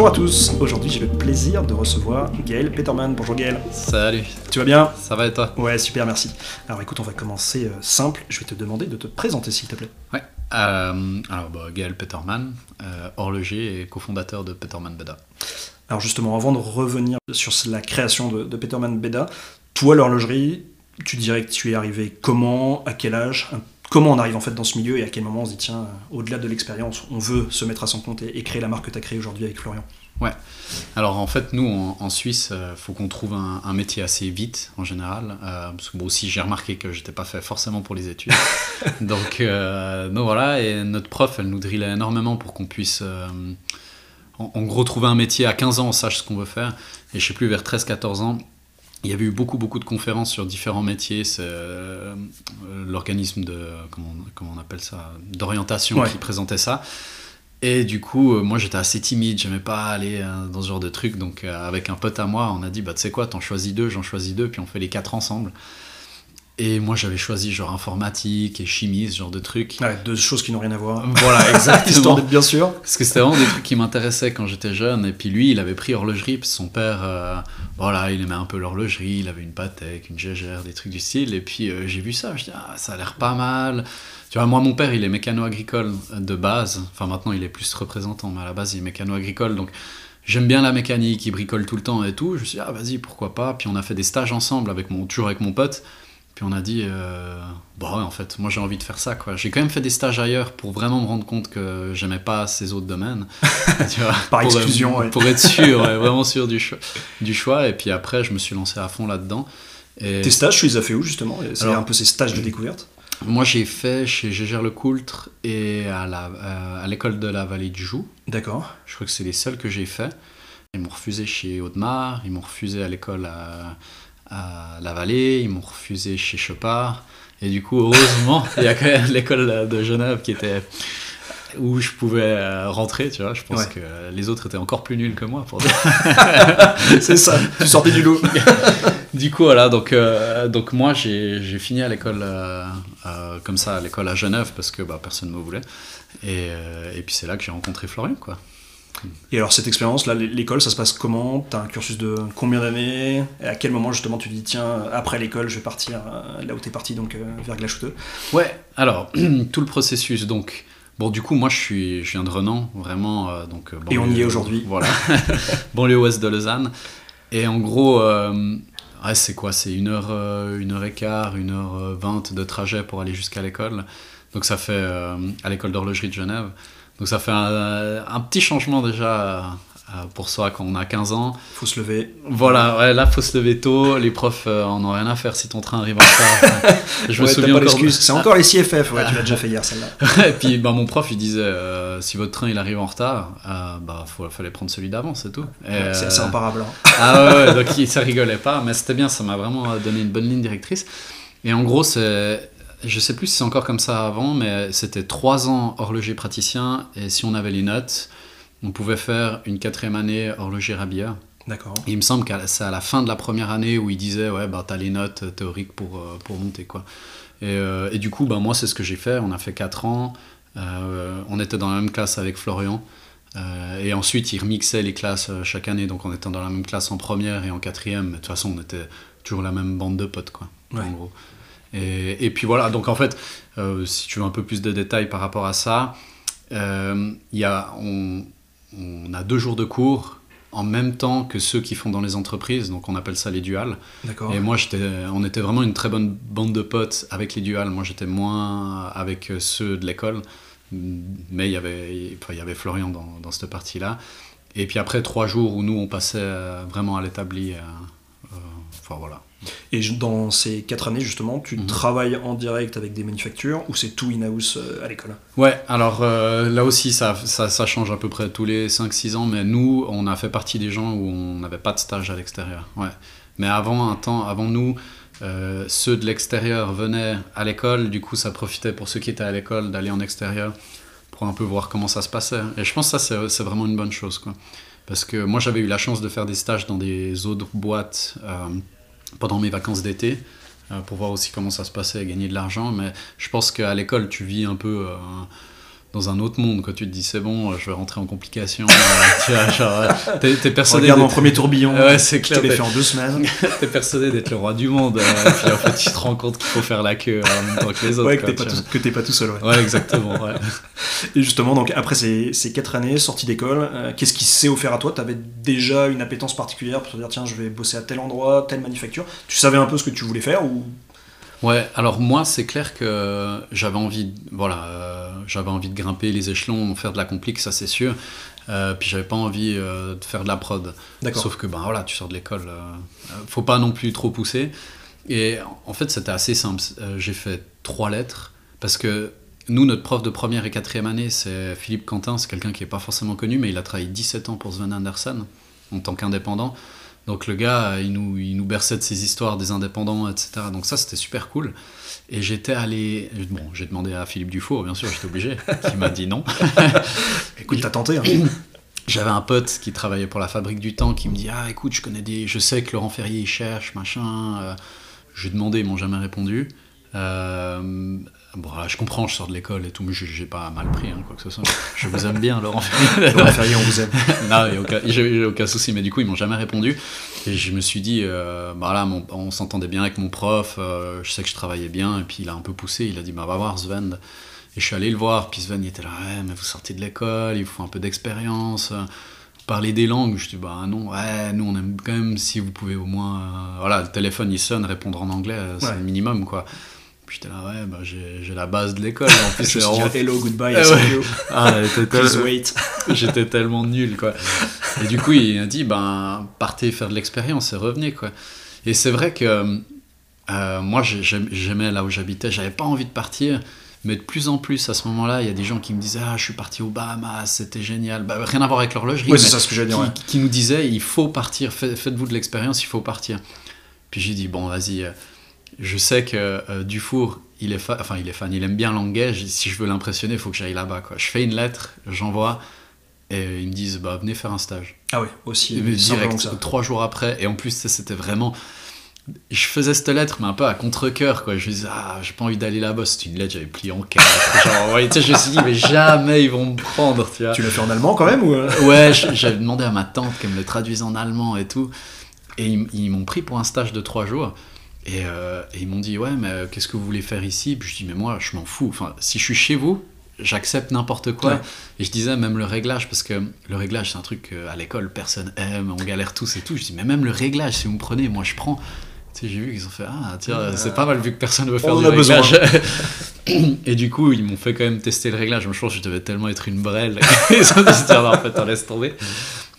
Bonjour à tous, aujourd'hui j'ai le plaisir de recevoir Gaël Peterman. Bonjour Gaël. Salut. Tu vas bien? Ça va et toi? Ouais, super, merci. Alors écoute, on va commencer euh, simple. Je vais te demander de te présenter s'il te plaît. Ouais. Euh, alors, bah, Gaël Peterman, euh, horloger et cofondateur de Peterman Beda. Alors justement, avant de revenir sur la création de, de Peterman Beda, toi l'horlogerie, tu dirais que tu es arrivé comment, à quel âge, un- comment on arrive en fait dans ce milieu et à quel moment on se dit tiens, euh, au-delà de l'expérience, on veut se mettre à son compte et, et créer la marque que tu as créée aujourd'hui avec Florian. Alors, en fait, nous, en, en Suisse, il faut qu'on trouve un, un métier assez vite, en général. euh, parce que, bon, aussi, j'ai remarqué que j'étais pas fait forcément pour les études. donc, euh, donc, voilà. Et notre prof, elle nous drillait énormément pour qu'on puisse, euh, en, en gros, trouver un métier. À 15 ans, on sache ce qu'on veut faire. Et je sais plus, vers 13-14 ans, il y avait eu beaucoup, beaucoup de conférences sur différents métiers. C'est euh, l'organisme de, comment, on- comment on appelle ça, d'orientation Ouais. qui présentait ça. Et du coup, euh, moi j'étais assez timide, j'aimais pas aller euh, dans ce genre de truc. Donc, avec un pote à moi, on a dit, bah tu sais quoi, t'en choisis deux, j'en choisis deux, puis on fait les quatre ensemble. Et moi j'avais choisi genre informatique et chimie, ce genre de trucs. Ouais, deux choses qui n'ont rien à voir. Voilà, Histoire exactement. d'être bien sûr. Parce que c'était vraiment des trucs qui m'intéressaient quand j'étais jeune. Et puis lui, il avait pris horlogerie, parce que son père, euh, voilà, il aimait un peu l'horlogerie, il avait une Patek, une Gégère, des trucs du style. Et puis euh, j'ai vu ça, je dis, ah, ça a l'air pas mal. Tu vois, moi, mon père, il est mécano-agricole de base. Enfin, maintenant, il est plus représentant, mais à la base, il est mécano-agricole. Donc, j'aime bien la mécanique, il bricole tout le temps et tout. Je me suis dit, ah, vas-y, pourquoi pas. Puis on a fait des stages ensemble, avec mon, toujours avec mon pote. Puis on a dit, euh, bah ouais, en fait, moi j'ai envie de faire ça, quoi. J'ai quand même fait des stages ailleurs pour vraiment me rendre compte que j'aimais pas ces autres domaines. tu vois, Par pour, exclusion, ouais. Pour être sûr, ouais, vraiment sûr du choix, du choix. Et puis après, je me suis lancé à fond là-dedans. Et Tes stages, tu les as fait où justement? C'est un peu ces stages de découverte? moi, j'ai fait chez Gégère Lecoultre et à la- euh, à l'école de la vallée du Joux. D'accord. Je crois que c'est les seuls que j'ai fait. Ils m'ont refusé chez Audemars, ils m'ont refusé à l'école à, à La Vallée, ils m'ont refusé chez Chopard. Et du coup, heureusement, il y a quand même l'école de Genève qui était où je pouvais euh, rentrer, tu vois. Je pense Ouais. que les autres étaient encore plus nuls que moi pour. C'est ça, tu sortais du lot. Du coup, voilà, donc, euh, donc moi j'ai j'ai fini à l'école euh, euh, comme ça, à l'école à Genève, parce que bah, personne ne me voulait. Et, et puis c'est là que j'ai rencontré Florian, quoi. Et alors cette expérience, là, l'école, ça se passe comment? T'as un cursus de combien d'années? Et à quel moment justement tu dis tiens, après l'école, je vais partir euh, là où t'es parti, donc euh, vers Glachuteux Ouais, alors, tout le processus, donc... Bon, du coup, moi, je, suis, je viens de Renan, vraiment. euh, donc, Et on y est aujourd'hui. Voilà. banlieue ouest de Lausanne. Et en gros, euh, ouais, c'est quoi? C'est une heure, euh, une heure et quart, une heure vingt de trajet pour aller jusqu'à l'école. Donc, ça fait à l'école d'horlogerie de Genève. Donc, ça fait un, un petit changement déjà euh, pour soi quand on a 15 ans. Faut se lever. Voilà, ouais, là, faut se lever tôt. Les profs euh, en ont rien à faire si ton train arrive en retard. Je me Ouais, souviens pas encore. d'excuse. C'est encore les CFF, ouais, tu l'as déjà fait hier celle-là. Et puis bah, mon prof il disait euh, si votre train il arrive en retard, euh, bah faut, fallait prendre celui d'avant, c'est tout. Et, C'est euh, imparable. hein. Ah ouais, ouais, donc il- ça rigolait pas, mais c'était bien, ça m'a vraiment donné une bonne ligne directrice. Et en gros, c'est, je sais plus si c'est encore comme ça avant, mais c'était trois ans horloger praticien, et si on avait les notes, on pouvait faire une quatrième année horloger rabilleur. D'accord. Et il me semble que c'est à la fin de la première année où il disait ouais bah t'as les notes théoriques pour, euh, pour monter quoi. Et, euh, et du coup bah moi c'est ce que j'ai fait. On a fait 4 ans. Euh, on était dans la même classe avec Florian. Euh, et ensuite il remixait les classes chaque année. Donc on était dans la même classe en première et en quatrième. Mais de toute façon on était toujours la même bande de potes quoi. Ouais. En gros. Et, et puis voilà donc en fait euh, si tu veux un peu plus de détails par rapport à ça, euh, y a, on, on a deux jours de cours en même temps que ceux qui font dans les entreprises, donc on appelle ça les duals. Et moi, on était vraiment une très bonne bande de potes avec les duals. Moi, j'étais moins avec ceux de l'école, mais il y avait, enfin, y avait Florian dans, dans cette partie-là. Et puis après trois jours où nous, on passait euh, vraiment à l'établi. euh, Enfin voilà. Et dans ces quatre années, justement, tu Mhm. travailles en direct avec des manufactures ou c'est tout in-house euh, à l'école Ouais, alors euh, là aussi, ça, ça, ça change à peu près tous les 5-6 ans, mais nous, on a fait partie des gens où on n'avait pas de stage à l'extérieur. Ouais. Mais avant, un temps, avant nous, euh, ceux de l'extérieur venaient à l'école, du coup, ça profitait pour ceux qui étaient à l'école d'aller en extérieur pour un peu voir comment ça se passait. Et je pense que ça, c'est- c'est vraiment une bonne chose, quoi. Parce que moi, j'avais eu la chance de faire des stages dans des autres boîtes euh, pendant mes vacances d'été. euh, pour voir aussi comment ça se passait et gagner de l'argent. Mais je pense qu'à l'école, tu vis un peu euh, dans un autre monde quand tu te dis c'est bon je vais rentrer en complication vois, genre t'es, persuadé Regarde mon premier tourbillon, Ouais, c'est clair fait en deux semaines. t'es persuadé d'être le roi du monde euh, puis en fait tu te rends compte qu'il faut faire la queue en même temps que les autres Ouais, que quoi, t'es pas, tu pas tout seul. Ouais. exactement ouais. Et justement, donc après ces, ces quatre années, sortie d'école, euh, qu'est-ce qui s'est offert à toi? T'avais déjà une appétence particulière pour te dire tiens, je vais bosser à tel endroit, telle manufacture. Tu savais un peu ce que tu voulais faire ou? Ouais, alors moi, c'est clair que j'avais envie, voilà, euh, j'avais envie de grimper les échelons, faire de la complique, ça c'est sûr. Euh, puis j'avais pas envie euh, de faire de la prod. Sauf que ben voilà, tu sors de l'école, euh, faut pas non plus trop pousser. Et en fait, c'était assez simple. J'ai fait trois lettres parce que nous, notre prof de première et quatrième année, c'est Philippe Quentin. C'est quelqu'un qui est pas forcément connu, mais il a travaillé 17 ans pour Sven Anderson en tant qu'indépendant. Donc le gars, il nous, il nous berçait de ses histoires des indépendants, etc. Donc ça, c'était super cool. Et j'étais allé... Bon, j'ai demandé à Philippe Dufour, bien sûr, j'étais obligé, qui m'a dit non. écoute, t'as tenté. hein. J'avais un pote qui travaillait pour la Fabrique du Temps qui me dit Ah, écoute, je connais des. Je sais que Laurent Ferrier il cherche, machin. Euh, je lui ai demandé, ils m'ont jamais répondu. Euh, bon, je comprends, je sors de l'école et tout, mais j'ai- pas mal pris, hein, quoi que ce soit. Je vous aime bien, Laurent Ferrier. Laurent Ferrier, on vous aime. non, j'ai- aucun souci, mais du coup, ils m'ont jamais répondu. Et je me suis dit, euh, bah là, mon- on s'entendait bien avec mon prof, euh, je sais que je travaillais bien, et puis il a un peu poussé, il a dit, bah va voir Sven. Et je suis allé le voir, puis Sven il était là, ouais, mais vous sortez de l'école, il vous faut un peu d'expérience. Parler des langues, je dis, bah non, ouais, nous on aime quand même si vous pouvez au moins. euh, voilà, le téléphone il sonne, répondre en anglais, c'est Ouais. le minimum, quoi. Puis j'étais là, ouais, bah j'ai j'ai la base de l'école. En plus, Je dit, vraiment- hello, goodbye, thank ouais. you, Ah, please wait. J'étais tellement nul, quoi. Et du coup, il a dit, ben, partez faire de l'expérience et revenez, quoi. Et c'est vrai que euh, moi, j'ai- j'aim- j'aimais là où j'habitais, j'avais pas envie de partir, mais de plus en plus, à ce moment-là, il y a des gens qui me disaient, ah, je suis parti aux Bahamas, c'était génial. Bah, rien à voir avec l'horlogerie, Ouais, c'est mais ça ce que j'allais qui, dire. ouais. qui nous disaient, il faut partir, fait- faites-vous de l'expérience, il faut partir. Puis j'ai dit, bon, vas-y, euh, je sais que euh, Dufour, il est, fa- enfin, il est fan, il aime bien dit, si je veux l'impressionner, il faut que j'aille là-bas, quoi. Je fais une lettre, j'envoie, et ils me disent, bah, venez faire un stage. Ah ouais, aussi. Direct, ça. trois jours après. Et en plus, c'était vraiment. Je faisais cette lettre, mais un peu à contre-coeur, quoi. Je me disais, ah, j'ai pas envie d'aller là-bas. C'était une lettre, j'avais plié en quatre. Genre, ouais, tu sais, je me suis dit, mais jamais ils vont me prendre, tu vois. Tu l'as fait en allemand quand même ou euh? Ouais, j'avais demandé à ma tante qu'elle me le traduise en allemand et tout. Et ils, ils m'ont pris pour un stage de trois jours. Et, euh, et ils m'ont dit, ouais, mais euh, qu'est-ce que vous voulez faire ici? Puis je dis, mais moi, je m'en fous. Enfin, si je suis chez vous, j'accepte n'importe quoi. Ouais. Et je disais même le réglage, parce que le réglage, c'est un truc qu'à l'école, personne aime, on galère tous et tout. Je dis, mais même le réglage, si vous me prenez, moi, je prends. Tu sais, j'ai vu qu'ils ont fait, ah, tiens, Euh, c'est pas mal vu que personne veut faire on du a besoin. réglage. et du coup, ils m'ont fait quand même tester le réglage. Moi, je pense que je devais tellement être une brêle. ils ont dit, tiens, non, en fait, on laisse tomber.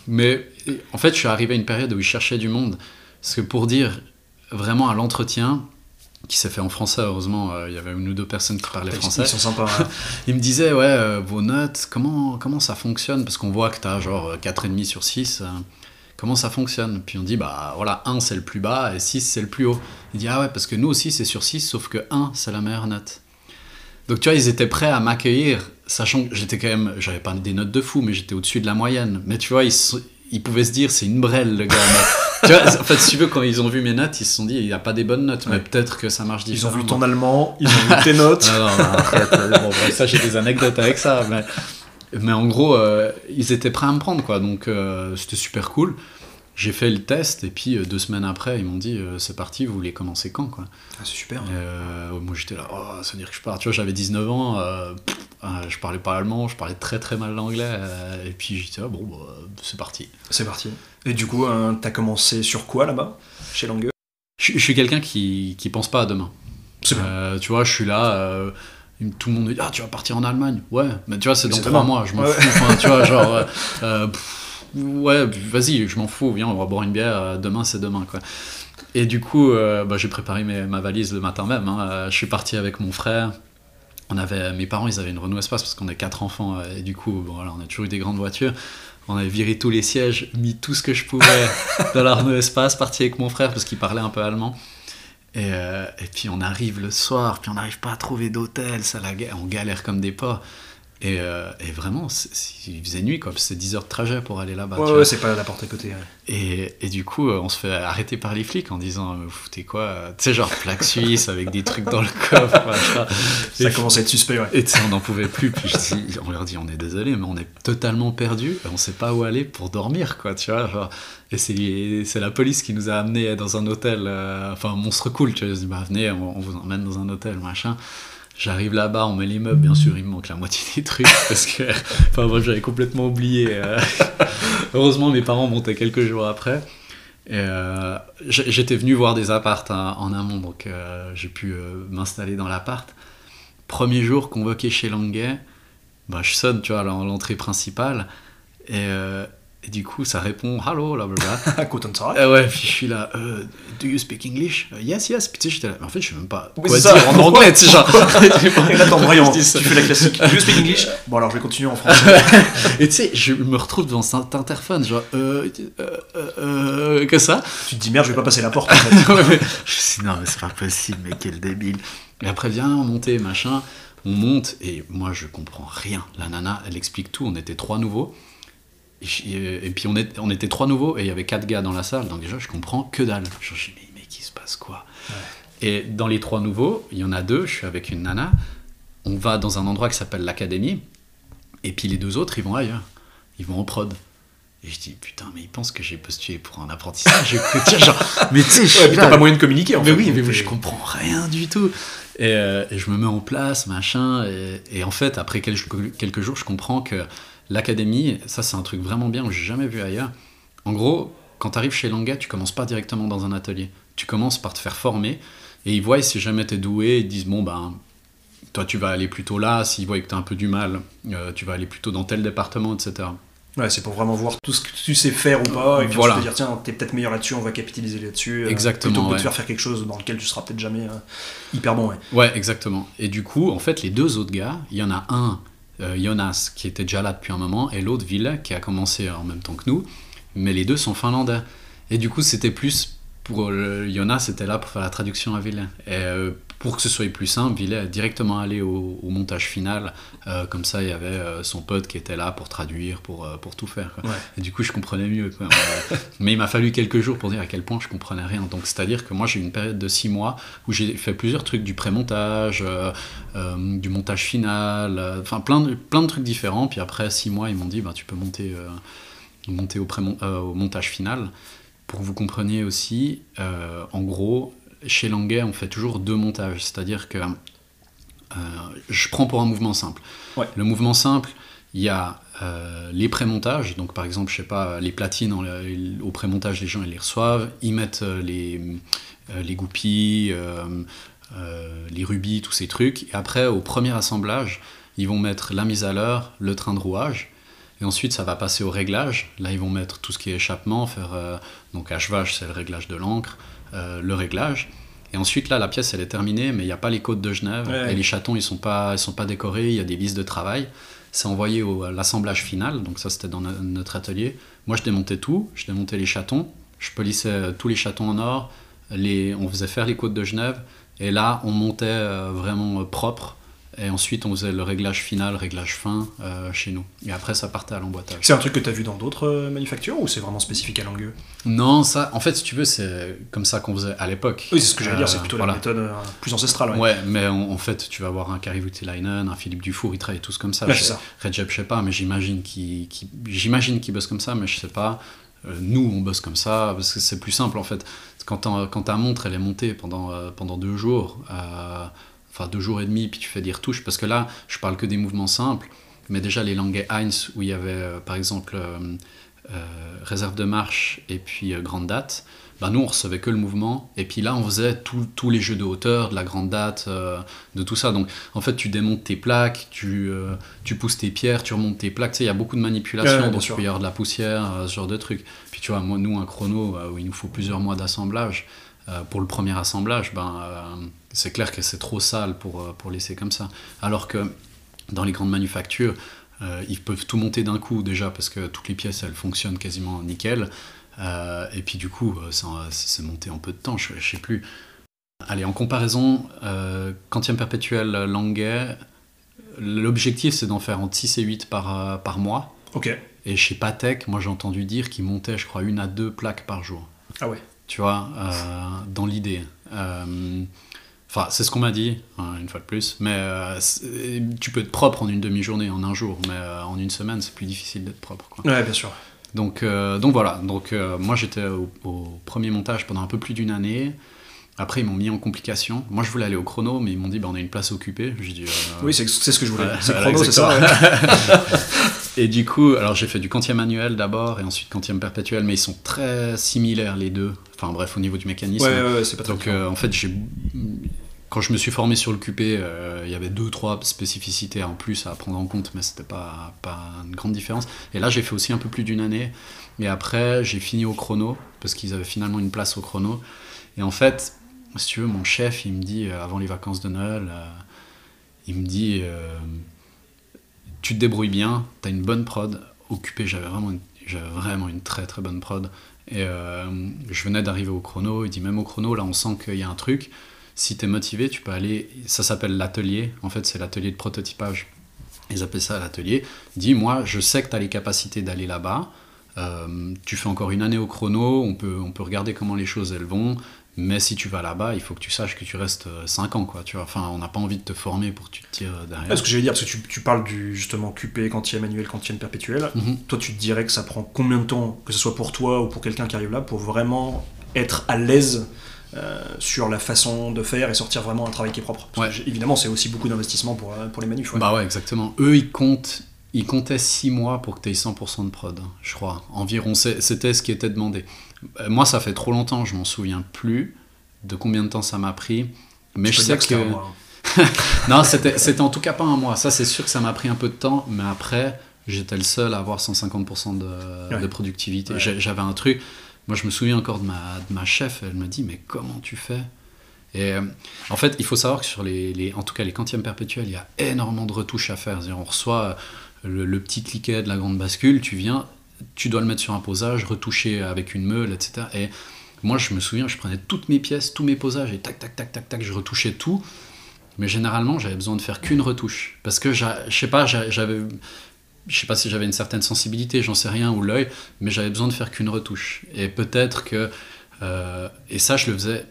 Mais en fait, je suis arrivé à une période où ils cherchaient du monde. Parce que pour dire vraiment à l'entretien, qui s'est fait en français, heureusement, euh, il y avait une ou deux personnes qui parlaient Ils, français. ils sont sympas. hein. Il me disait, ouais, euh, vos notes, comment, comment ça fonctionne? Parce qu'on voit que tu as genre euh, 4,5 sur 6. euh, comment ça fonctionne? Puis on dit, bah voilà, 1 c'est le plus bas et 6 c'est le plus haut. Il dit, ah ouais, parce que nous aussi c'est sur 6, sauf que 1 c'est la meilleure note. Donc tu vois, ils étaient prêts à m'accueillir, sachant que j'étais quand même, j'avais pas des notes de fou, mais j'étais au-dessus de la moyenne. Mais tu vois, ils, ils pouvaient se dire, c'est une brêle le gars. Tu vois, en fait, si tu veux, quand ils ont vu mes notes, ils se sont dit, il n'y a pas des bonnes notes, mais peut-être que ça marche Ils ont différemment. vu ton allemand, ils ont vu tes notes. Ah non, non, arrête, euh, bon, bref, ça j'ai des anecdotes avec ça, mais, mais en gros, euh, ils étaient prêts à me prendre, quoi, donc euh, c'était super cool. J'ai fait le test, et puis euh, deux semaines après, ils m'ont dit euh, c'est parti, vous voulez commencer quand quoi Ah, c'est super. Euh, Moi j'étais là, oh, ça veut dire que je pars. Tu vois, j'avais 19 ans, je parlais pas allemand, je parlais très très mal l'anglais, et puis j'étais là, bon, bah, c'est parti. C'est parti. Et du coup, euh, t'as commencé sur quoi là-bas Chez Langue Je, je suis quelqu'un qui, qui pense pas à demain. Euh, tu vois, je suis là, euh, tout le monde me dit Ah, tu vas partir en Allemagne Ouais, mais tu vois, c'est dans trois mois, je m'en Ouais. fous. Enfin, tu vois, genre, euh, pff, ouais, vas-y, je m'en fous, viens, on va boire une bière, demain c'est demain, quoi. Et du coup, bah, j'ai préparé mes- ma valise le matin même. hein. Je suis parti avec mon frère. On avait, mes parents, ils avaient une Renault Espace parce qu'on est quatre enfants et du coup, bon, voilà, on a toujours eu des grandes voitures. On avait viré tous les sièges, mis tout ce que je pouvais dans la Renault Espace, parti avec mon frère parce qu'il parlait un peu allemand. Et, euh, et puis on arrive le soir, puis on n'arrive pas à trouver d'hôtel, ça la on galère comme des porcs. Et, euh, et vraiment, il faisait nuit, quoi. C'est 10 heures de trajet pour aller là-bas. Ouais, ouais, c'est pas la porte à côté. ouais. Et, et du coup, euh, on se fait arrêter par les flics en disant euh, Vous foutez quoi Tu sais, genre plaque suisse avec des trucs dans le coffre. machin. Ça Et- commence à être suspect, ouais. et tu sais, on n'en pouvait plus. Puis je dis- on leur dit on est désolé, mais on est totalement perdu. On sait pas où aller pour dormir, quoi. Tu vois. genre. et c'est la police qui nous a amenés dans un hôtel, euh, enfin monstre cool. Tu vois. Je dis bah venez, on, on vous emmène dans un hôtel, machin. J'arrive là-bas, on met les meubles, bien sûr, il me manque la moitié des trucs parce que, enfin, moi j'avais complètement oublié. euh. Heureusement, mes parents montaient quelques jours après. Euh, j'étais venu voir des appartes hein, en amont, donc euh, j'ai pu m'installer dans l'appart. Premier jour, convoqué chez Languet, bah, je sonne, tu vois, à l'entrée principale. Et du coup, ça répond Hello, blablabla. À Cotton Sarah. Et ouais, puis je suis là, euh, Do you speak English? Euh, Yes, yes. Puis tu sais, j'étais là, mais en fait, je sais même pas Oui, quoi ça. dire en anglais, tu sais, genre. Et là, Je tu fais la classique. Do you speak English? Bon, alors je vais continuer en français. Et tu sais, je me retrouve devant cet interphone, genre, euh, euh, euh, euh, que ça tu te dis merde, je vais pas passer la porte en fait. Ouais, mais je me suis dit, non, mais c'est pas possible, mais quel débile. Et après, viens, on monter, machin. On monte, et moi, je comprends rien. La nana, elle explique tout. On était trois nouveaux. Et, je- et puis, on, est, on était trois nouveaux, et il y avait quatre gars dans la salle. Donc, déjà, je comprends que dalle. Je me dis, mais, mais qui se passe quoi? Et dans les trois nouveaux, il y en a deux, je suis avec une nana. On va dans un endroit qui s'appelle l'Académie. Et puis, les deux autres, ils vont ailleurs. Ils vont en prod. Et je dis, putain, mais ils pensent que j'ai postulé pour un apprentissage. Tiens, genre, mais tu sais, je Ouais, t'as pas moyen de communiquer en mais fait. oui, mais donc je comprends rien du tout. Et, euh, et je me mets en place, machin. Et, et en fait, après quelques, quelques jours, je comprends que l'académie, ça c'est un truc vraiment bien j'ai jamais vu ailleurs. En gros, quand tu arrives chez Languet, tu commences pas directement dans un atelier. Tu commences par te faire former. Et ils voient si jamais tu es doué, ils disent bon ben. Toi, tu vas aller plutôt là. S'ils voient que tu as un peu du mal, euh, tu vas aller plutôt dans tel département, etc. Ouais, c'est pour vraiment voir tout ce que tu sais faire ou pas, et puis Voilà. te dire tiens, t'es peut-être meilleur là-dessus, on va capitaliser là-dessus. euh, Exactement, Plutôt que ouais. te faire faire quelque chose dans lequel tu seras peut-être jamais euh, hyper bon, ouais. Ouais, exactement. Et du coup, en fait, les deux autres gars, il y en a un, Jonas, qui était déjà là depuis un moment, et l'autre, Ville, qui a commencé en même temps que nous. Mais les deux sont finlandais. Et du coup, c'était plus pour le, Jonas, c'était là pour faire la traduction à Ville. Et euh, pour que ce soit plus simple, Ville est directement allé au, au montage final. Euh, comme ça, il y avait euh, son pote qui était là pour traduire, pour, euh, pour tout faire. quoi. Ouais. Et du coup, je comprenais mieux. quoi. Mais il m'a fallu quelques jours pour dire à quel point je comprenais rien. Donc, c'est-à-dire que moi, j'ai eu une période de six mois où j'ai fait plusieurs trucs du pré-montage, du montage final, enfin plein de, plein de trucs différents. Puis après six mois, ils m'ont dit bah, tu peux monter, monter au, pré au montage final. Pour que vous compreniez aussi, en gros, chez Languet, on fait toujours deux montages. C'est-à-dire que euh, je prends pour un mouvement simple. Ouais. Le mouvement simple, il y a euh, les pré-montages, donc par exemple, je sais pas, les platines en- au pré-montage, les gens ils les reçoivent, ils mettent euh, les, euh, les goupilles, euh, les rubis, tous ces trucs. Et après, au premier assemblage, ils vont mettre la mise à l'heure, le train de rouage. Et ensuite, ça va passer au réglage. Là, ils vont mettre tout ce qui est échappement, faire donc HVAC, c'est le réglage de l'encre, le réglage. Et ensuite, là, la pièce, elle est terminée, mais il n'y a pas les côtes de Genève. Ouais. Et les chatons, ils sont pas, ils sont pas décorés. Il y a des vis de travail. C'est envoyé au, à l'assemblage final. Donc ça, c'était dans no- notre atelier. Moi, je démontais tout. Je démontais les chatons. Je polissais euh, tous les chatons en or. Les, on faisait faire les côtes de Genève. Et là, on montait euh, vraiment euh, propre. Et ensuite, on faisait le réglage final, réglage fin euh, chez nous. Et après, ça partait à l'emboîtage. C'est un truc que t'as vu dans d'autres euh, manufactures ou c'est vraiment spécifique à Langueux? Non, ça, en fait, si tu veux, c'est comme ça qu'on faisait à l'époque. Oui, c'est ce que j'allais dire, c'est Euh, plutôt voilà. la méthode plus ancestrale. Ouais. Ouais, mais en, en fait, tu vas avoir un Kari Voutilainen, un Philippe Dufour, ils travaillent tous comme ça. Ça. Recep, je sais pas, mais j'imagine qu'ils j'imagine qu'ils bossent comme ça, mais je sais pas. Nous, on bosse comme ça, parce que c'est plus simple en fait. Quand, quand ta montre, elle est montée pendant, pendant deux jours, enfin deux jours et demi, puis tu fais des retouches, parce que là, je parle que des mouvements simples, mais déjà les langues Heinz, où il y avait euh, par exemple euh, euh, réserve de marche et puis grande date, bah nous on recevait que le mouvement, et puis là on faisait tous les jeux de hauteur, de la grande date, de tout ça. Donc en fait tu démontes tes plaques, tu, tu pousses tes pierres, tu remontes tes plaques, tu sais, il y a beaucoup de manipulations, donc il peut y avoir de la poussière, ce genre de trucs. Puis tu vois, moi, nous un chrono où il nous faut plusieurs mois d'assemblage, pour le premier assemblage, ben, c'est clair que c'est trop sale pour, euh, pour laisser comme ça. Alors que dans les grandes manufactures, euh, ils peuvent tout monter d'un coup déjà parce que toutes les pièces elles fonctionnent quasiment nickel. Euh, et puis du coup, c'est monté en peu de temps, je, je sais plus. Allez, en comparaison, euh, quantième perpétuel Languet, L'objectif, c'est d'en faire entre 6 et 8 par, par mois. Ok. Et chez Patek, moi j'ai entendu dire qu'ils montaient, je crois, une à deux plaques par jour. Ah ouais. Tu vois, dans l'idée. Enfin, c'est ce qu'on m'a dit, hein, une fois de plus. Mais euh, tu peux être propre en une demi-journée, en un jour. Mais euh, en une semaine, c'est plus difficile d'être propre. Quoi. Ouais, bien sûr. Donc, euh, donc voilà. Donc, moi, j'étais au, au premier montage pendant un peu plus d'une année. Après, ils m'ont mis en complication. Moi, je voulais aller au chrono, mais ils m'ont dit bah, on a une place occupée. J'ai dit Oui, c'est ce que je voulais. C'est chrono, c'est ça. Et du coup, alors j'ai fait du quantième manuel d'abord et ensuite quantième perpétuel, mais ils sont très similaires les deux. Enfin bref, au niveau du mécanisme. Ouais, ouais, ouais, c'est pas très Donc en fait, j'ai quand je me suis formé sur le QP, euh, il y avait deux trois spécificités en plus à prendre en compte, mais c'était pas pas une grande différence. Et là, j'ai fait aussi un peu plus d'une année. Et après, j'ai fini au chrono parce qu'ils avaient finalement une place au chrono. Et en fait, si tu veux, mon chef, il me dit euh, avant les vacances de Noël, euh, il me dit tu te débrouilles bien, tu as une bonne prod. Occupé, j'avais vraiment, une- j'avais vraiment une très très bonne prod. Et je venais d'arriver au chrono. Il dit même au chrono, là, on sent qu'il y a un truc. Si tu es motivé, tu peux aller. Ça s'appelle l'atelier. En fait, c'est l'atelier de prototypage. Ils appellent ça l'atelier. Dis, moi, je sais que tu as les capacités d'aller là-bas. Euh, tu fais encore une année au chrono. On peut, on peut regarder comment les choses elles vont. Mais si tu vas là-bas, il faut que tu saches que tu restes 5 ans. Quoi, tu vois. Enfin, on n'a pas envie de te former pour que tu te tires derrière. Ah, ce que j'allais dire, parce que tu, tu parles du justement QP, quantième manuel, quantième perpétuel. Mhm. Toi, tu te dirais que ça prend combien de temps, que ce soit pour toi ou pour quelqu'un qui arrive là, pour vraiment être à l'aise euh, sur la façon de faire et sortir vraiment un travail qui est propre Parce que Ouais. j'ai- évidemment, c'est aussi beaucoup d'investissement pour, euh, pour les manufs. ouais. Bah ouais, exactement. Eux, ils comptent, ils comptaient 6 mois pour que tu aies 100% de prod, je crois. Environ, c'était ce qui était demandé. Euh, Moi, ça fait trop longtemps, je m'en souviens plus de combien de temps ça m'a pris. Mais Tu je sais que. un mois, hein. Non, c'était en tout cas pas un mois. Ça, c'est sûr que ça m'a pris un peu de temps, mais après, j'étais le seul à avoir 150% de, Ouais. de productivité. Ouais. J'avais un truc. Moi, je me souviens encore de ma, de ma chef. Elle me dit Mais comment tu fais? Et euh, en fait, il faut savoir que sur les, les- en tout cas les quantièmes perpétuels, il y a énormément de retouches à faire. On reçoit euh, le, petit cliquet de la grande bascule, tu viens, tu dois le mettre sur un posage, retoucher avec une meule, etc. Et moi, je me souviens, je prenais toutes mes pièces, tous mes posages, et tac, tac, tac, tac, tac, je retouchais tout. Mais généralement, j'avais besoin de faire qu'une retouche. Parce que, je sais pas, j'a- j'avais. Je sais pas si j'avais une certaine sensibilité, j'en sais rien, ou l'œil, mais j'avais besoin de faire qu'une retouche. Et peut-être que. euh, et ça, je le faisais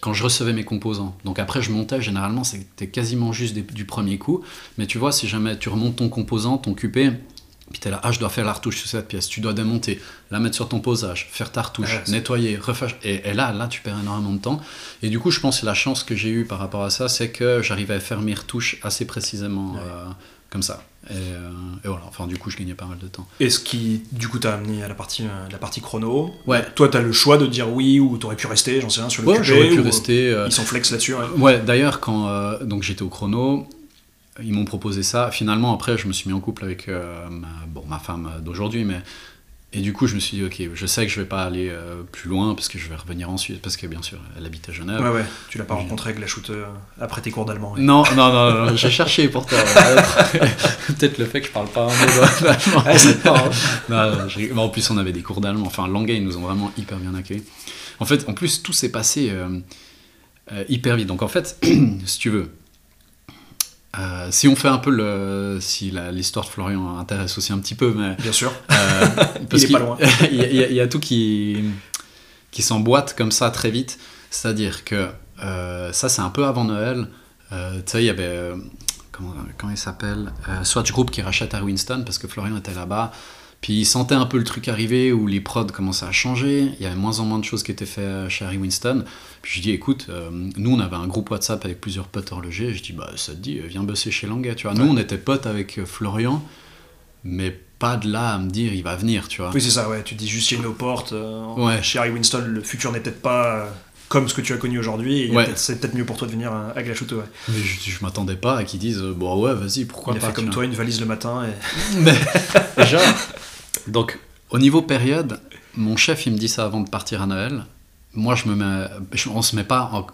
quand je recevais mes composants. Donc après, je montais, généralement, c'était quasiment juste des- du premier coup. Mais tu vois, si jamais tu remontes ton composant, ton QP, puis t'es là, ah, je dois faire la retouche sur cette pièce, tu dois démonter, la mettre sur ton posage, faire ta retouche, nettoyer, refaire. Et, et là, là, tu perds énormément de temps. Et du coup, je pense que la chance que j'ai eue par rapport à ça, c'est que j'arrivais à faire mes retouches assez précisément, Ouais. euh, comme ça. Et, euh, et voilà, enfin, du coup, je gagnais pas mal de temps. Et ce qui, du coup, t'a amené à la partie, euh, la partie chrono. Ouais. Toi, t'as le choix de dire oui ou t'aurais pu rester, j'en sais rien, sur le Ouais, j'aurais pu ou- rester. euh, Ils sont flex là-dessus. ouais. Ouais, d'ailleurs, quand donc j'étais au chrono, ils m'ont proposé ça. Finalement, après, je me suis mis en couple avec ma, bon, ma femme d'aujourd'hui, mais et du coup, je me suis dit, ok, je sais que je vais pas aller euh, plus loin parce que je vais revenir en Suisse, parce que bien sûr, elle habite à Genève. Ouais, ouais. Tu l'as pas rencontré avec la shoot euh, après tes cours d'allemand. Non, non, non, non, j'ai cherché pourtant. Peut-être le fait que je parle pas un mot d'allemand. Grave. Non, en plus, on avait des cours d'allemand. Enfin, Langay, ils nous ont vraiment hyper bien accueillis. En fait, en plus, tout s'est passé euh, euh, hyper vite. Donc, en fait, si tu veux, euh, si on fait un peu le. Si l'histoire de Florian intéresse aussi un petit peu, mais. Bien sûr. euh, parce est qu'il- pas loin. il y, a- il y a- il y a tout qui, qui s'emboîte comme ça très vite. C'est-à-dire que euh, ça, c'est un peu avant Noël. Tu sais, il y avait. comment, comment il s'appelle euh, Swatch Group qui rachète à Winston parce que Florian était là-bas. Puis il sentait un peu le truc arriver où les prods commençaient à changer. Il y avait moins en moins de choses qui étaient faites chez Harry Winston. Puis je dis, écoute, euh, nous on avait un groupe WhatsApp avec plusieurs potes horlogers. Je dis, bah ça te dit, euh, viens bosser chez Languet. Tu vois, nous Ouais. on était potes avec euh, Florian, mais pas de là à me dire, il va venir, tu vois. Oui, c'est ça, ouais. Tu dis juste il y a une porte. euh, Ouais. Chez Harry Winston, le futur n'est peut-être pas comme ce que tu as connu aujourd'hui. a Ouais. C'est peut-être mieux pour toi de venir à Glachoute, ouais. Mais je, je m'attendais pas à qu'ils disent, bon ouais, vas-y, pourquoi il a pas. fait comme toi une valise le matin. Et... Mais déjà, donc au niveau période, mon chef il me dit ça avant de partir à Noël. Moi je me mets, je- on se met pas, en-